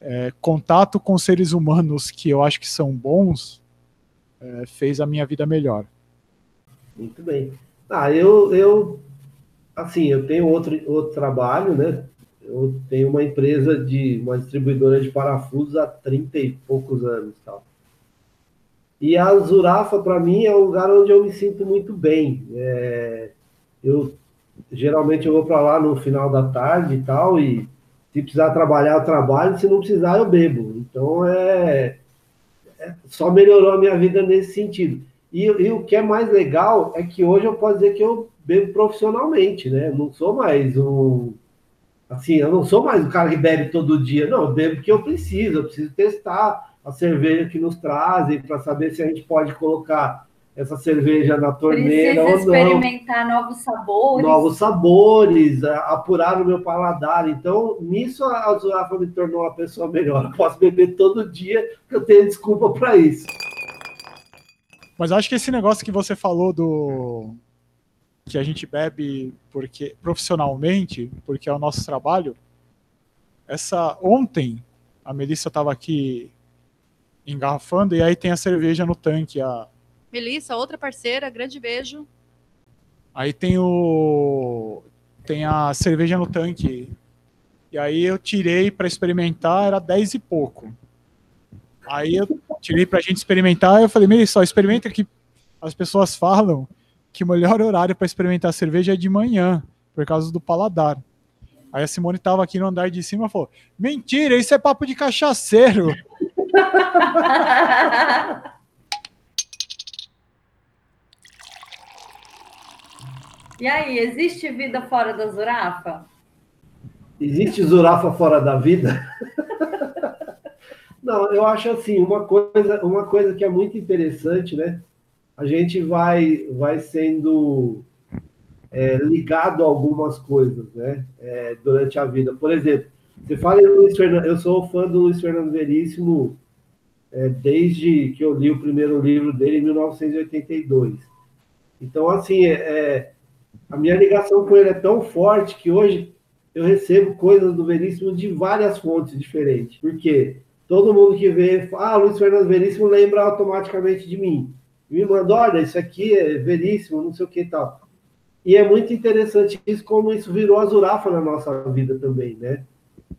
é, contato com seres humanos que eu acho que são bons é, fez a minha vida melhor. Muito bem. Ah, eu, eu assim, eu tenho outro, outro trabalho, né? Eu tenho uma empresa de uma distribuidora de parafusos há 30 e poucos anos, tal. E a Zurafa, para mim, é um lugar onde eu me sinto muito bem. É, eu geralmente eu vou para lá no final da tarde e tal, e se precisar trabalhar, eu trabalho, se não precisar, eu bebo. Então, é, é só melhorou a minha vida nesse sentido. E, e, o que é mais legal é que hoje eu posso dizer que eu bebo profissionalmente, né? Não sou mais um. Assim, eu não sou mais o cara que bebe todo dia. Não, eu bebo porque eu preciso, eu preciso testar a cerveja que nos trazem para saber se a gente pode colocar essa cerveja na torneira Precisa ou não. experimentar novos sabores. Novos sabores, apurar o meu paladar. Então, nisso a Zurafa me tornou uma pessoa melhor. Eu posso beber todo dia, porque eu tenho desculpa para isso. Mas acho que esse negócio que você falou do que a gente bebe porque profissionalmente, porque é o nosso trabalho. Essa ontem a Melissa estava aqui engarrafando, e aí tem a cerveja no tanque. A... Melissa, outra parceira, grande beijo. Aí tem o. Tem a cerveja no tanque. E aí eu tirei para experimentar, era 10 e pouco. Aí eu tirei pra gente experimentar, eu falei, Melissa, só experimenta que as pessoas falam que o melhor horário para experimentar cerveja é de manhã, por causa do paladar. Aí a Simone tava aqui no andar de cima e falou: Mentira, isso é papo de cachaceiro. E aí, existe vida fora da Zurafa? Existe Zurafa fora da vida? Não, eu acho assim, uma coisa, uma coisa que é muito interessante, né? A gente vai, vai sendo é, ligado a algumas coisas, né? É, durante a vida. Por exemplo, você fala em Luiz Fernando, eu sou fã do Luiz Fernando Veríssimo é, desde que eu li o primeiro livro dele em 1982. Então, assim, é, é, a minha ligação com ele é tão forte que hoje eu recebo coisas do Veríssimo de várias fontes diferentes. Porque todo mundo que vê, ah, Luiz Fernando Veríssimo lembra automaticamente de mim. Me manda, olha, isso aqui é Veríssimo, não sei o que e tal. E é muito interessante isso, como isso virou a Zurafa na nossa vida também, né?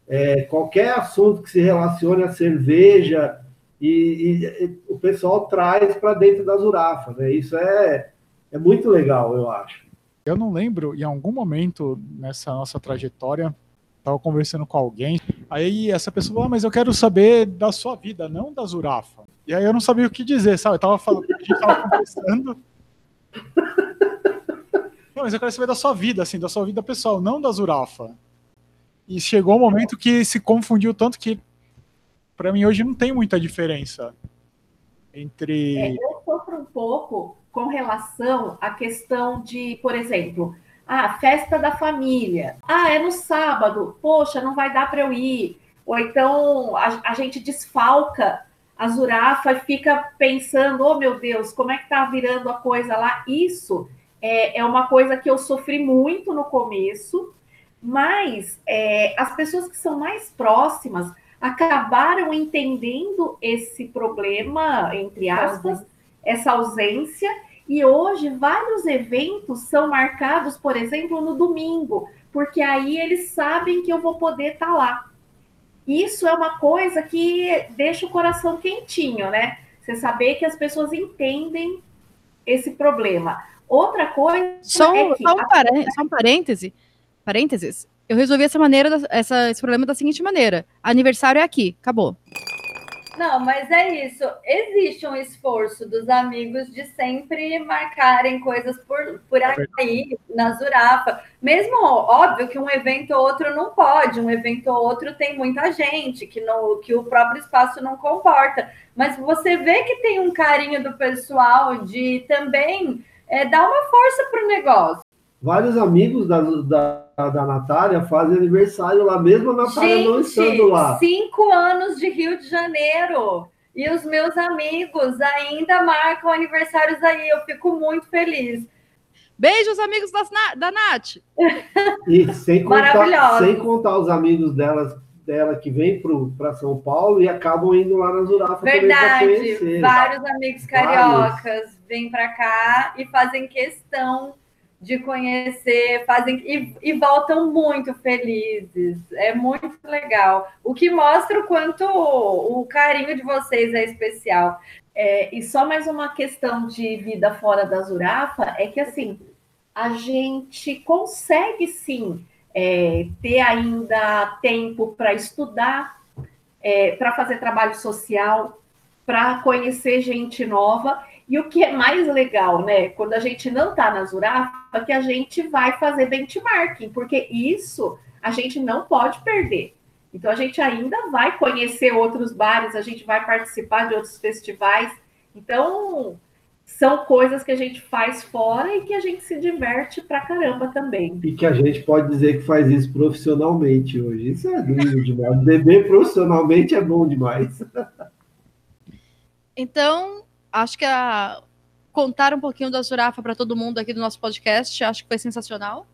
É, qualquer assunto que se relacione à cerveja, e, e o pessoal traz para dentro da Zurafa, né? Isso é, é muito legal, eu acho. Eu não lembro, em algum momento nessa nossa trajetória, estava conversando com alguém, aí essa pessoa falou, ah, mas eu quero saber da sua vida, não da Zurafa. E aí eu não sabia o que dizer, sabe? Eu tava falando, a gente tava conversando. Não, mas eu quero saber da sua vida, assim, da sua vida pessoal, não da Zurafa. E chegou um momento que se confundiu tanto que para mim hoje não tem muita diferença entre. É, eu sofro um pouco com relação à questão de, por exemplo, a festa da família. Ah, é no sábado. Poxa, não vai dar para eu ir. Ou então a, a, gente desfalca a Zurafa e fica pensando, oh meu Deus, como é que tá virando a coisa lá? Isso é, é uma coisa que eu sofri muito no começo, mas é, as pessoas que são mais próximas acabaram entendendo esse problema, entre aspas, essa ausência, e hoje vários eventos são marcados, por exemplo, no domingo, porque aí eles sabem que eu vou poder estar tá lá. Isso é uma coisa que deixa o coração quentinho, né? Você saber que as pessoas entendem esse problema. Outra coisa. Só, é que só, um, a... só um parêntese. Parênteses eu resolvi essa maneira, essa, esse problema da seguinte maneira: aniversário é aqui, acabou. Não, mas é isso. Existe um esforço dos amigos de sempre marcarem coisas por, por aí, na Zurafa. Mesmo, óbvio, que um evento ou outro não pode, um evento ou outro tem muita gente, que, no, que o próprio espaço não comporta. Mas você vê que tem um carinho do pessoal de também é, dar uma força para o negócio vários amigos da, da, da Natália fazem aniversário lá, mesmo a Natália Gente, não estando lá. Cinco anos de Rio de Janeiro. E os meus amigos ainda marcam aniversários aí. Eu fico muito feliz. Beijos, amigos da, da Nath. E sem contar, sem contar os amigos delas, dela que vêm para São Paulo e acabam indo lá na Zurafa Verdade. Vários amigos cariocas Vários. vêm para cá e fazem questão de conhecer, fazem e, e, voltam muito felizes. É muito legal. O que mostra o quanto o, o carinho de vocês é especial. É, e só mais uma questão de vida fora da Zurafa é que assim a gente consegue sim é, ter ainda tempo para estudar, é, para fazer trabalho social, para conhecer gente nova e o que é mais legal, né, quando a gente não está na Zurafa, é que a gente vai fazer benchmarking, porque isso a gente não pode perder. Então a gente ainda vai conhecer outros bares, a gente vai participar de outros festivais. Então são coisas que a gente faz fora e que a gente se diverte pra caramba também. E que a gente pode dizer que faz isso profissionalmente hoje. Isso é lindo demais. Beber profissionalmente é bom demais. Então, acho que a, contar um pouquinho da Zurafa para todo mundo aqui do nosso podcast, acho que foi sensacional.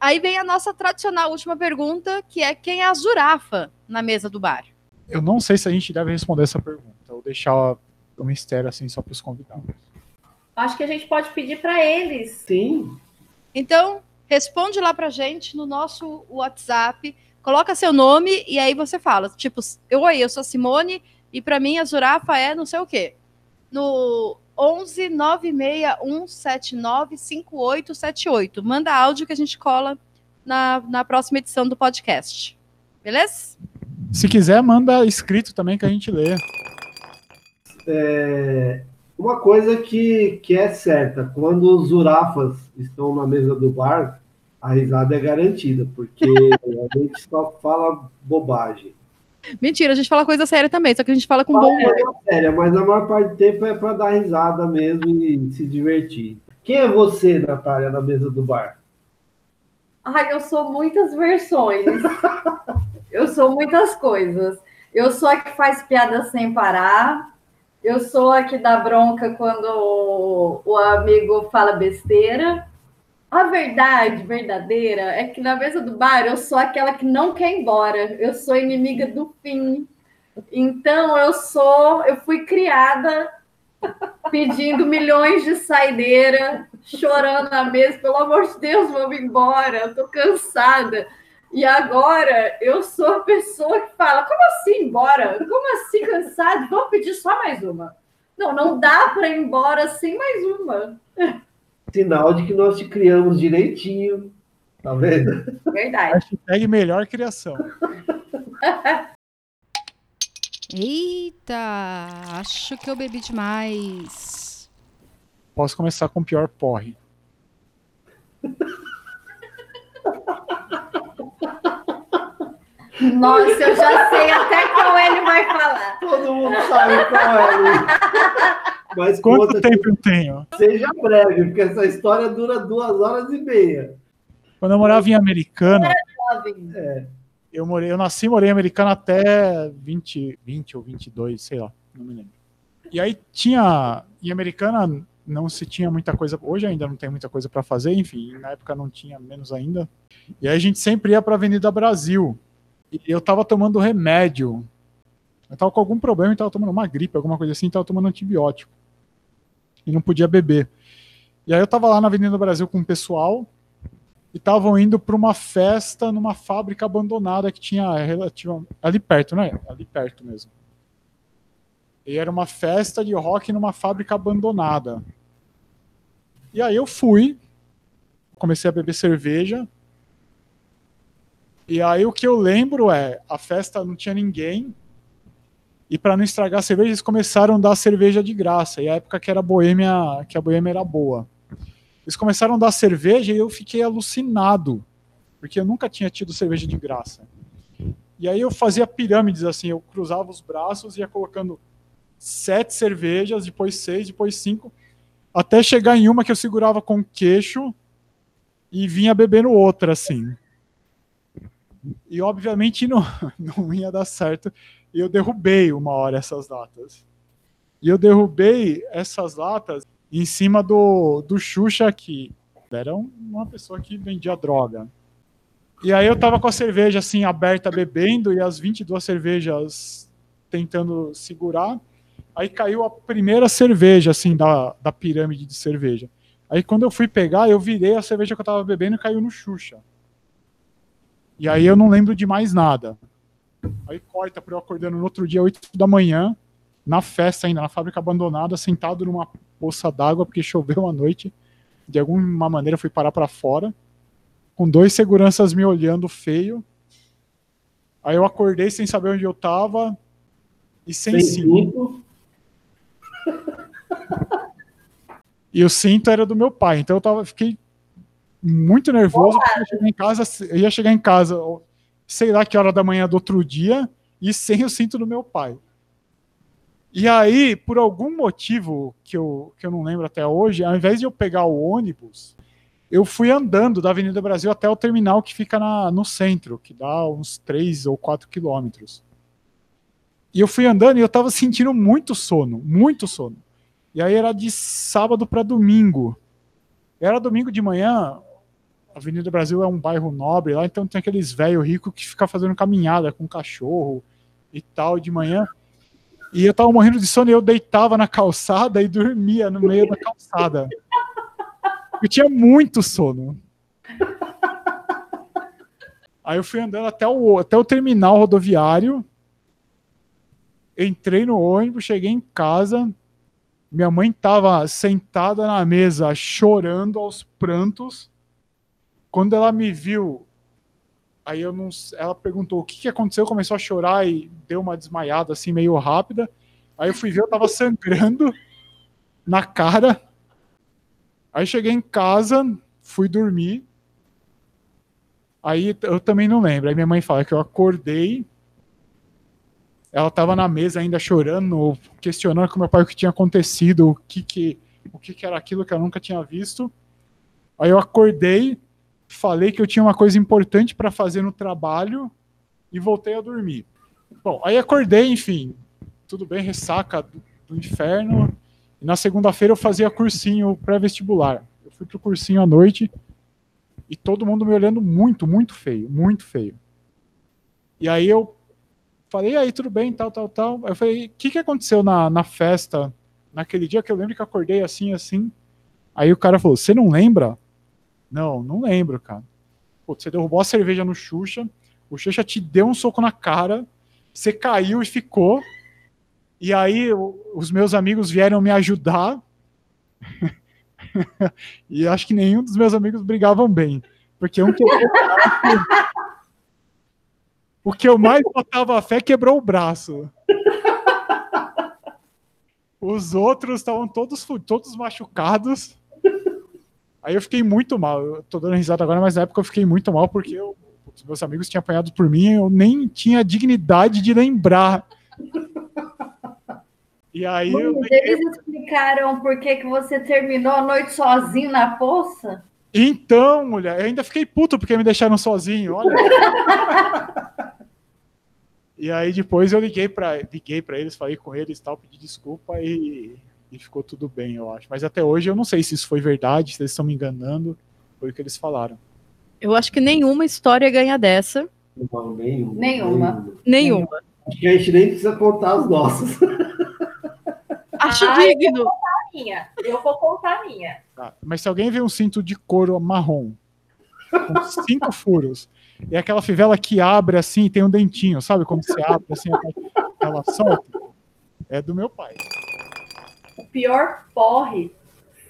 Aí vem a nossa tradicional última pergunta, que é quem é a Zurafa na mesa do bar? Eu não sei se a gente deve responder essa pergunta, ou deixar o mistério assim só para os convidados. Acho que a gente pode pedir para eles. Sim. Então, responde lá para gente no nosso WhatsApp, coloca seu nome e aí você fala, tipo, oi, eu sou a Simone e para mim a Zurafa é não sei o quê no 11 96179 5878. Manda áudio que a gente cola na, na próxima edição do podcast. Beleza? Se quiser, manda escrito também que a gente lê. É, uma coisa que, que é certa, quando os urafas estão na mesa do bar, a risada é garantida, porque a gente só fala bobagem. Mentira, a gente fala coisa séria também, só que a gente fala com fala bom humor. séria, mas a maior parte do tempo é para dar risada mesmo e se divertir. Quem é você, Natália, na mesa do bar? Ai, eu sou muitas versões. eu sou muitas coisas. Eu sou a que faz piada sem parar. Eu sou a que dá bronca quando o amigo fala besteira. A verdade verdadeira é que na mesa do bar eu sou aquela que não quer ir embora. Eu sou inimiga do fim. Então eu sou, eu fui criada pedindo milhões de saideira, chorando na mesa, pelo amor de Deus, vamos embora, eu tô cansada. E agora eu sou a pessoa que fala: como assim embora? Como assim cansado? Vou pedir só mais uma. Não, não dá para ir embora sem mais uma. Sinal de que nós te criamos direitinho. Tá vendo? Verdade. Hashtag melhor criação. Eita, acho que eu bebi demais. Posso começar com o pior porre. Nossa, eu já sei até qual ele vai falar. Todo mundo sabe qual é. Mas Quanto conta tempo eu tenho? seja breve, porque essa história dura duas horas e meia. Quando eu morava em Americana. É. eu morei, eu nasci e morei em Americana até 20, 20 ou 22, sei lá, não me lembro. E aí tinha, em Americana não se tinha muita coisa, hoje ainda não tem muita coisa para fazer, enfim, na época não tinha menos ainda. E aí a gente sempre ia para Avenida Brasil. E eu tava tomando remédio. Eu tava com algum problema e tava tomando uma gripe, alguma coisa assim, tava tomando antibiótico. E não podia beber. E aí eu tava lá na Avenida Brasil com o pessoal, e estavam indo para uma festa numa fábrica abandonada que tinha relativa ali perto, né? Ali perto mesmo. E era uma festa de rock numa fábrica abandonada. E aí eu fui, comecei a beber cerveja. E aí o que eu lembro é, a festa não tinha ninguém. E para não estragar a cerveja, eles começaram a dar cerveja de graça. E a época que era boêmia, que a boêmia era boa. Eles começaram a dar cerveja e eu fiquei alucinado, porque eu nunca tinha tido cerveja de graça. E aí eu fazia pirâmides assim, eu cruzava os braços e ia colocando sete cervejas, depois seis, depois cinco, até chegar em uma que eu segurava com o queixo e vinha bebendo outra assim. E obviamente não, não ia dar certo. E eu derrubei uma hora essas latas. E eu derrubei essas latas em cima do, do Xuxa, que era um- uma pessoa que vendia droga. E aí eu tava com a cerveja assim aberta bebendo e as 22 cervejas tentando segurar. Aí caiu a primeira cerveja assim da, da pirâmide de cerveja. Aí quando eu fui pegar, eu virei a cerveja que eu tava bebendo e caiu no Xuxa. E aí eu não lembro de mais nada. Aí corta para eu acordando no outro dia, 8 da manhã, na festa ainda, na fábrica abandonada, sentado numa poça d'água, porque choveu à noite. De alguma maneira eu fui parar para fora, com dois seguranças me olhando feio. Aí eu acordei sem saber onde eu tava e sem Sem cinto. E o cinto era do meu pai, então eu tava, fiquei muito nervoso, porque eu ia chegar em casa, eu ia chegar em casa, sei lá que hora da manhã do outro dia, e sem o cinto do meu pai. E aí, por algum motivo que eu, que eu não lembro até hoje, ao invés de eu pegar o ônibus, eu fui andando da Avenida Brasil até o terminal que fica na, no centro, que dá uns 3 ou 4 quilômetros. E eu fui andando e eu tava sentindo muito sono, muito sono. E aí era de sábado para domingo. Era domingo de manhã, Avenida Brasil é um bairro nobre lá, então tem aqueles velho rico que fica fazendo caminhada com cachorro e tal de manhã. E eu tava morrendo de sono e eu deitava na calçada e dormia no meio da calçada. Eu tinha muito sono. Aí eu fui andando até o, até o terminal rodoviário. Entrei no ônibus, cheguei em casa. Minha mãe estava sentada na mesa, chorando aos prantos. Quando ela me viu, aí eu não, ela perguntou o que, que aconteceu, começou a chorar e deu uma desmaiada assim meio rápida. Aí eu fui ver, eu tava sangrando na cara. Aí cheguei em casa, fui dormir. Aí eu também não lembro. Aí minha mãe fala que eu acordei. Ela estava na mesa ainda chorando, questionando com meu pai o que tinha acontecido, o que que, o que que era aquilo que eu nunca tinha visto. Aí eu acordei, falei que eu tinha uma coisa importante para fazer no trabalho e voltei a dormir. Bom, aí acordei, enfim, tudo bem, ressaca do, do inferno. E na segunda-feira eu fazia cursinho pré-vestibular. Eu fui pro cursinho à noite e todo mundo me olhando muito, muito feio, muito feio. E aí eu falei, aí, tudo bem, tal, tal, tal. Eu falei, o que, que aconteceu na, na festa, naquele dia que eu lembro que acordei assim, assim. Aí o cara falou, você não lembra? Não, não lembro, cara. pô, você derrubou a cerveja no Xuxa, o Xuxa te deu um soco na cara, você caiu e ficou. E aí os meus amigos vieram me ajudar. e acho que nenhum dos meus amigos brigavam bem. Porque um quebrou o que eu mais botava fé quebrou o braço. Os outros estavam todos, todos machucados. Aí eu fiquei muito mal. Eu tô dando risada agora, mas na época eu fiquei muito mal porque eu, os meus amigos tinham apanhado por mim eu nem tinha dignidade de lembrar. E aí eu... Eles explicaram por que, que você terminou a noite sozinho na poça? Então, mulher, eu ainda fiquei puto porque me deixaram sozinho, olha. e aí depois eu liguei para liguei para eles, falei com eles, tal, pedi desculpa e, e ficou tudo bem, eu acho. Mas até hoje eu não sei se isso foi verdade, se eles estão me enganando, foi o que eles falaram. Eu acho que nenhuma história ganha dessa. Não, nenhuma. Nenhuma. Nenhuma. Acho que a gente nem precisa contar as nossas. Acho Ai, digno. Minha. Eu vou contar a minha. Tá, Mas se alguém vê um cinto de couro marrom com cinco furos e aquela fivela que abre assim, tem um dentinho, sabe? Quando você abre assim, ela solta. É do meu pai. O pior porre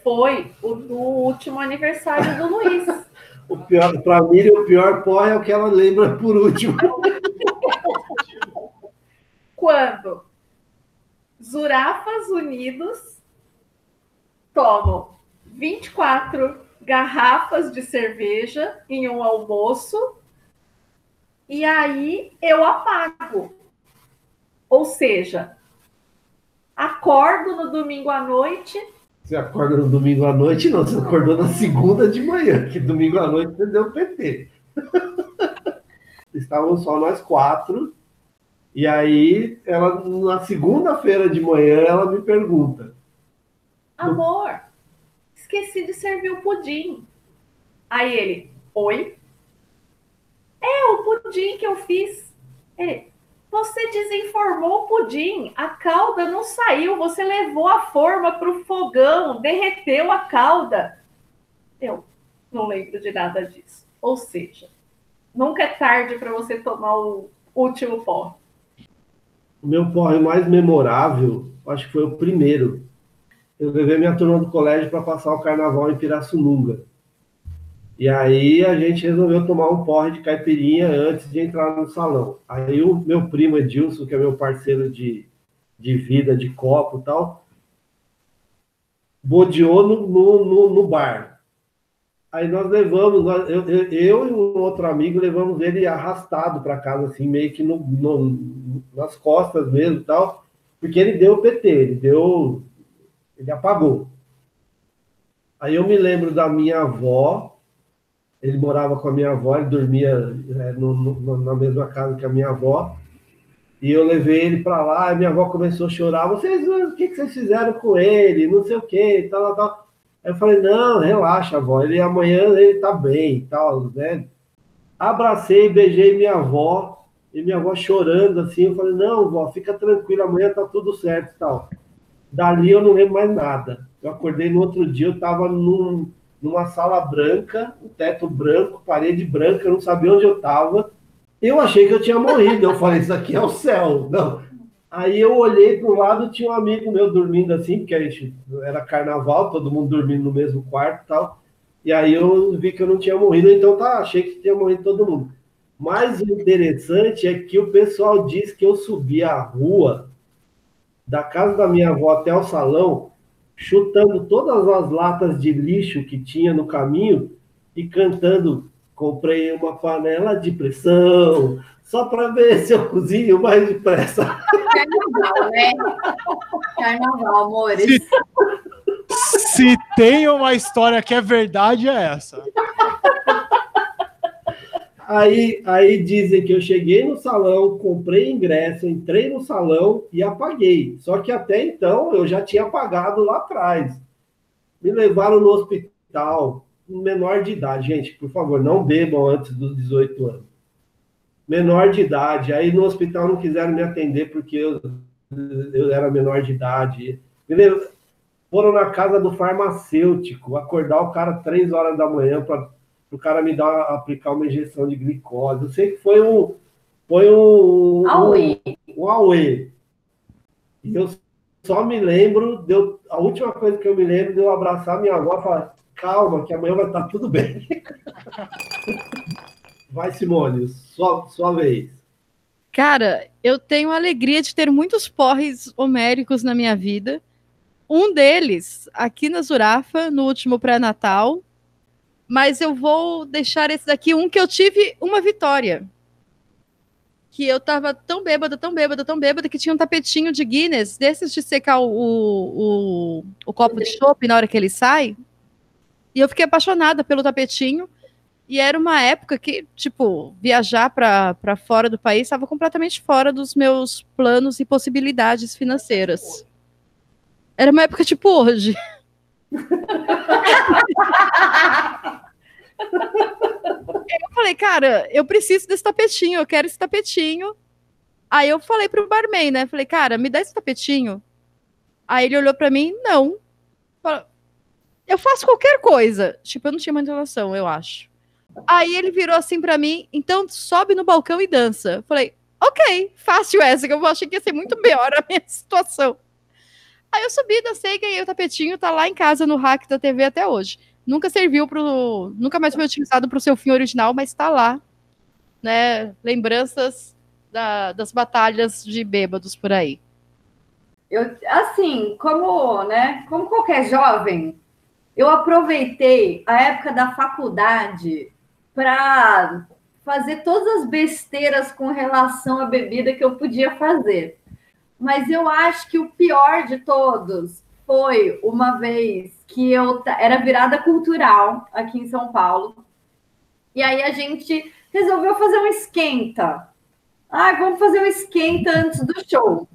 foi o do último aniversário do Luiz. O pior, pra mim, o pior porra é o que ela lembra por último. Quando Zurafas Unidos tomam 24 garrafas de cerveja em um almoço e aí eu apago. Ou seja, acordo no domingo à noite, Você acorda no domingo à noite, não, você acordou na segunda de manhã, que domingo à noite você deu PT. Estávamos só nós quatro, e aí ela, na segunda-feira de manhã, ela me pergunta. amor, esqueci de servir o pudim. Aí ele, oi? É o pudim que eu fiz. Ele, você desenformou o pudim, a calda não saiu, você levou a forma para o fogão, derreteu a calda. Eu não lembro de nada disso. Ou seja, nunca é tarde para você tomar o último pó. O meu porre mais memorável, acho que foi o primeiro. Eu levei minha turma do colégio para passar o carnaval em Pirassununga. E aí a gente resolveu tomar um porre de caipirinha antes de entrar no salão. Aí o meu primo Edilson, que é meu parceiro de, de vida, de copo e tal, bodeou no, no, no, no bar. Aí nós levamos, nós- eu, eu, eu e um outro amigo levamos ele arrastado para casa, assim, meio que no, no- nas costas mesmo e tal, porque ele deu PT, ele deu. Ele apagou. Aí eu me lembro da minha avó, ele morava com a minha avó, ele dormia é, no- no- na mesma casa que a minha avó, e eu levei ele para lá, e minha avó começou a chorar, vocês, o que, que vocês fizeram com ele, não sei o que, tal, tal. Aí eu falei, não, relaxa, avó, ele amanhã ele tá bem tal, né? Abracei, beijei minha avó, e minha avó chorando assim, eu falei, não, vó, fica tranquila, amanhã tá tudo certo tal. Dali eu não lembro mais nada. Eu acordei no outro dia, eu tava num, numa sala branca, um teto branco, parede branca, eu não sabia onde eu tava. Eu achei que eu tinha morrido. Eu falei, isso aqui é o céu. Não. Aí eu olhei para o lado, tinha um amigo meu dormindo assim, porque a gente era carnaval, todo mundo dormindo no mesmo quarto e tal. E aí eu vi que eu não tinha morrido, então tá, achei que tinha morrido todo mundo. Mas o interessante é que o pessoal diz que eu subi a rua da casa da minha avó até o salão, chutando todas as latas de lixo que tinha no caminho e cantando: comprei uma panela de pressão, só para ver se eu cozinho mais depressa. Carnaval, né? Carnaval, amores. Se, se tem uma história que é verdade, é essa. Aí, aí dizem que eu cheguei no salão, comprei ingresso, entrei no salão e apaguei. Só que até então eu já tinha pagado lá atrás. Me levaram no hospital, menor de idade. Gente, por favor, não bebam antes dos 18 anos. Menor de idade. Aí no hospital não quiseram me atender porque eu, eu era menor de idade. Me lev- Foram na casa do farmacêutico, acordar o cara três horas da manhã para o cara me dar, aplicar uma injeção de glicose. Eu sei que foi um. Foi um. Aue. Um, um Aue. E eu só me lembro, deu, a última coisa que eu me lembro de eu abraçar minha avó e falar: calma, que amanhã vai estar tudo bem. Vai, Simone, sua, sua vez. Cara, eu tenho a alegria de ter muitos porres homéricos na minha vida. Um deles, aqui na Zurafa, no último pré-natal. Mas eu vou deixar esse daqui, um que eu tive uma vitória. Que eu tava tão bêbada, tão bêbada, tão bêbada, que tinha um tapetinho de Guinness, desses de secar o, o, o copo de chopp na hora que ele sai. E eu fiquei apaixonada pelo tapetinho. E era uma época que, tipo, viajar para fora do país estava completamente fora dos meus planos e possibilidades financeiras. Era uma época tipo hoje. Eu falei, cara, eu preciso desse tapetinho, eu quero esse tapetinho. Aí eu falei pro barman, né? Falei, cara, me dá esse tapetinho. Aí ele olhou para mim, não. Eu faço qualquer coisa. Tipo, eu não tinha manipulação, eu acho. Aí ele virou assim para mim, então sobe no balcão e dança. Falei, ok, fácil essa, que eu achei que ia ser muito pior a minha situação. Aí eu subi, dancei, ganhei o tapetinho, tá lá em casa no hack da TV até hoje. Nunca serviu pro. Nunca mais foi utilizado pro seu fim original, mas tá lá. Né? Lembranças da, das batalhas de bêbados por aí. Eu, assim, como, né, como qualquer jovem, eu aproveitei a época da faculdade para fazer todas as besteiras com relação à bebida que eu podia fazer. Mas eu acho que o pior de todos foi uma vez que eu era virada cultural aqui em São Paulo. E aí a gente resolveu fazer um esquenta. Ah, vamos fazer um esquenta antes do show.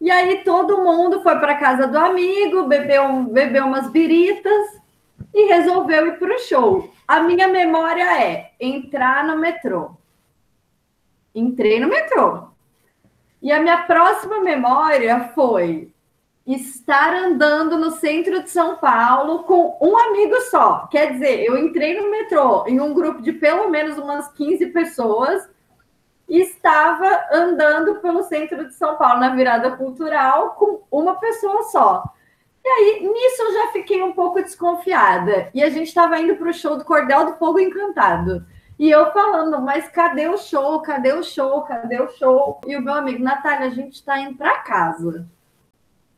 E aí todo mundo foi para casa do amigo, bebeu, bebeu umas biritas e resolveu ir para o show. A minha memória é entrar no metrô. Entrei no metrô. E a minha próxima memória foi estar andando no centro de São Paulo com um amigo só. Quer dizer, eu entrei no metrô em um grupo de pelo menos umas 15 pessoas e estava andando pelo centro de São Paulo na virada cultural com uma pessoa só. E aí, nisso eu já fiquei um pouco desconfiada. E a gente estava indo para o show do Cordel do Fogo Encantado. E eu falando, mas cadê o show? Cadê o show? Cadê o show? E o meu amigo, Natália, a gente está indo para casa.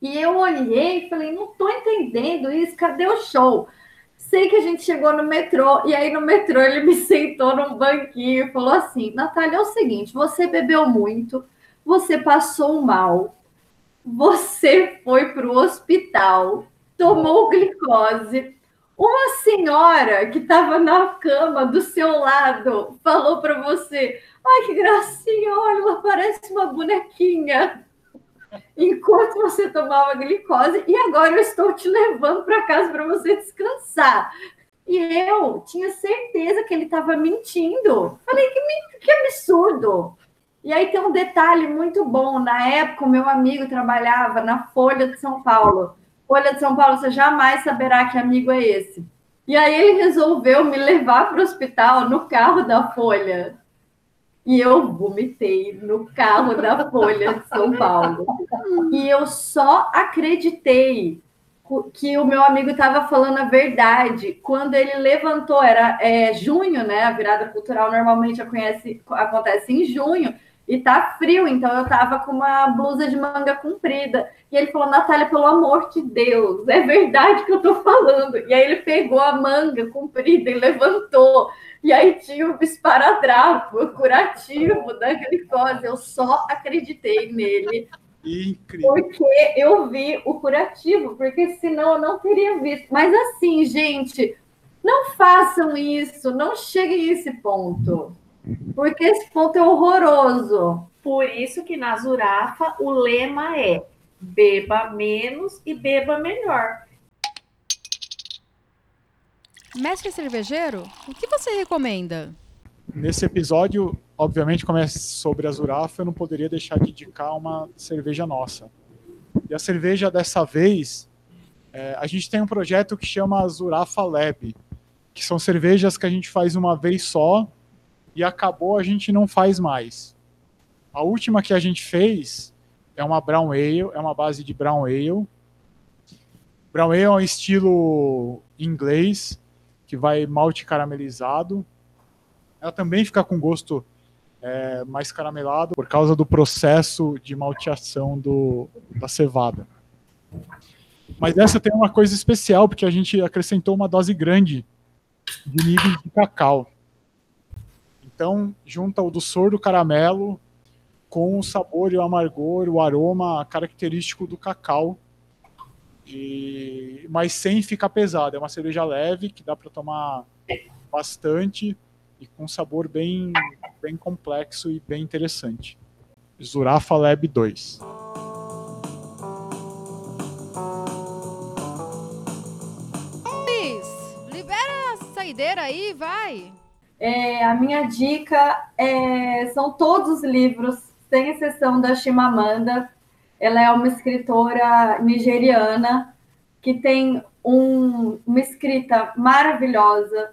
E eu olhei e falei, não estou entendendo isso, cadê o show? Sei que a gente chegou no metrô, e aí no metrô ele me sentou num banquinho e falou assim: Natália, é o seguinte, você bebeu muito, você passou mal, você foi para o hospital, tomou glicose. Uma senhora que estava na cama do seu lado falou para você: Ai, que gracinha, olha, ela parece uma bonequinha. Enquanto você tomava glicose, e agora eu estou te levando para casa para você descansar. E eu tinha certeza que ele estava mentindo. Falei, que, que absurdo! E aí tem um detalhe muito bom. Na época, o meu amigo trabalhava na Folha de São Paulo. Folha de São Paulo, você jamais saberá que amigo é esse. E aí ele resolveu me levar para o hospital no carro da Folha. E eu vomitei no carro da Folha de São Paulo. E eu só acreditei que o meu amigo estava falando a verdade. Quando ele levantou, era é, junho, né? A virada cultural normalmente acontece, acontece em junho e tá frio, então eu tava com uma blusa de manga comprida. E ele falou, Natália, pelo amor de Deus, é verdade que eu tô falando. E aí ele pegou a manga comprida e levantou. E aí tinha o esparadrapo, o curativo da glicose. Eu só acreditei nele. Incrível. Porque eu vi o curativo, porque senão eu não teria visto. Mas assim, gente, não façam isso, não cheguem a esse ponto. Porque esse ponto é horroroso. Por isso que na Zurafa o lema é beba menos e beba melhor. Mestre cervejeiro, o que você recomenda? Nesse episódio, obviamente, como é sobre a Zurafa, eu não poderia deixar de indicar uma cerveja nossa. E a cerveja dessa vez, é, a gente tem um projeto que chama Zurafa Lab, que são cervejas que a gente faz uma vez só e acabou, a gente não faz mais. A última que a gente fez é uma Brown Ale, é uma base de Brown Ale. Brown Ale é um estilo inglês que vai malte caramelizado. Ela também fica com gosto é, mais caramelado por causa do processo de malteação do, da cevada. Mas essa tem uma coisa especial, porque a gente acrescentou uma dose grande de nível de cacau. Então, junta o do caramelo com o sabor e o amargor, o aroma característico do cacau, e, mas sem ficar pesado. É uma cerveja leve que dá para tomar bastante e com um sabor bem, bem complexo e bem interessante. Zurafa Lab 2. libera a saideira aí, vai! É, a minha dica é, são todos os livros, sem exceção da Chimamanda. Ela é uma escritora nigeriana que tem um, uma escrita maravilhosa,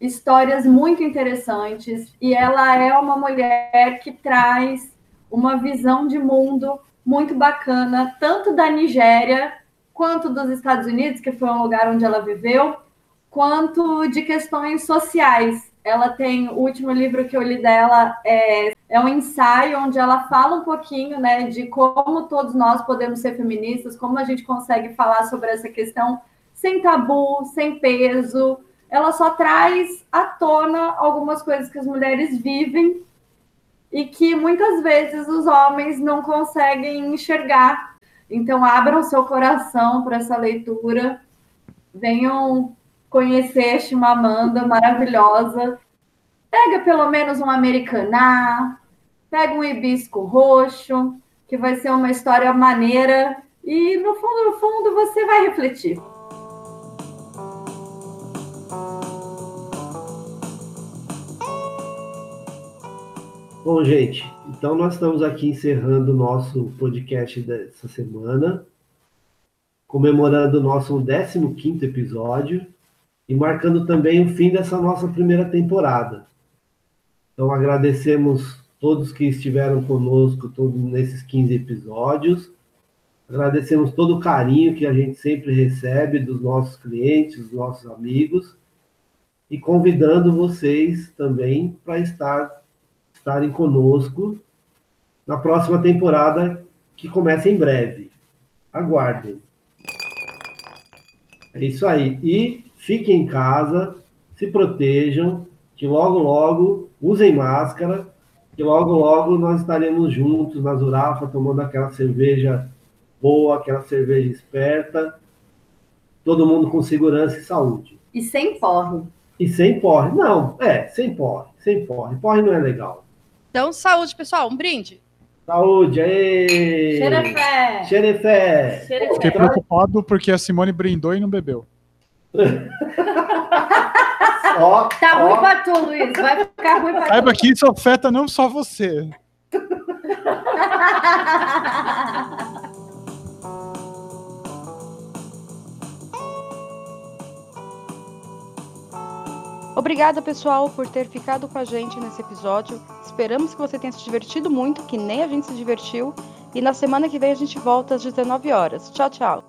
histórias muito interessantes, e ela é uma mulher que traz uma visão de mundo muito bacana, tanto da Nigéria quanto dos Estados Unidos, que foi um lugar onde ela viveu, quanto de questões sociais. Ela tem o último livro que eu li dela é, é um ensaio onde ela fala um pouquinho, né, de como todos nós podemos ser feministas, como a gente consegue falar sobre essa questão sem tabu, sem peso. Ela só traz à tona algumas coisas que as mulheres vivem e que muitas vezes os homens não conseguem enxergar. Então, abram seu coração para essa leitura, venham conhecer Chimamanda, maravilhosa. Pega pelo menos um americaná, pega um hibisco roxo, que vai ser uma história maneira e no fundo, no fundo, você vai refletir. Bom, gente, então nós estamos aqui encerrando o nosso podcast dessa semana, comemorando o nosso 15º episódio e marcando também o fim dessa nossa primeira temporada. Então agradecemos todos que estiveram conosco todos nesses 15 episódios. Agradecemos todo o carinho que a gente sempre recebe dos nossos clientes, dos nossos amigos, e convidando vocês também para estar, estarem conosco na próxima temporada, que começa em breve. Aguardem. É isso aí. E fiquem em casa, se protejam, que logo, logo usem máscara, que logo, logo nós estaremos juntos na Zurafa, tomando aquela cerveja boa, aquela cerveja esperta, todo mundo com segurança e saúde. E sem porre. E sem porre. Não, é, sem porre, sem porre. Porre não é legal. Então, saúde, pessoal. Um brinde. Saúde, aí! Xerefé! Xerefé! Fiquei preocupado porque a Simone brindou e não bebeu. Ó, Tá ó. ruim pra tu, Luiz. Vai ficar ruim pra Saiba tu. que isso afeta não só você. Obrigada, pessoal, por ter ficado com a gente nesse episódio. Esperamos que você tenha se divertido muito, que nem a gente se divertiu. E na semana que vem a gente volta às 19 horas. Tchau, tchau.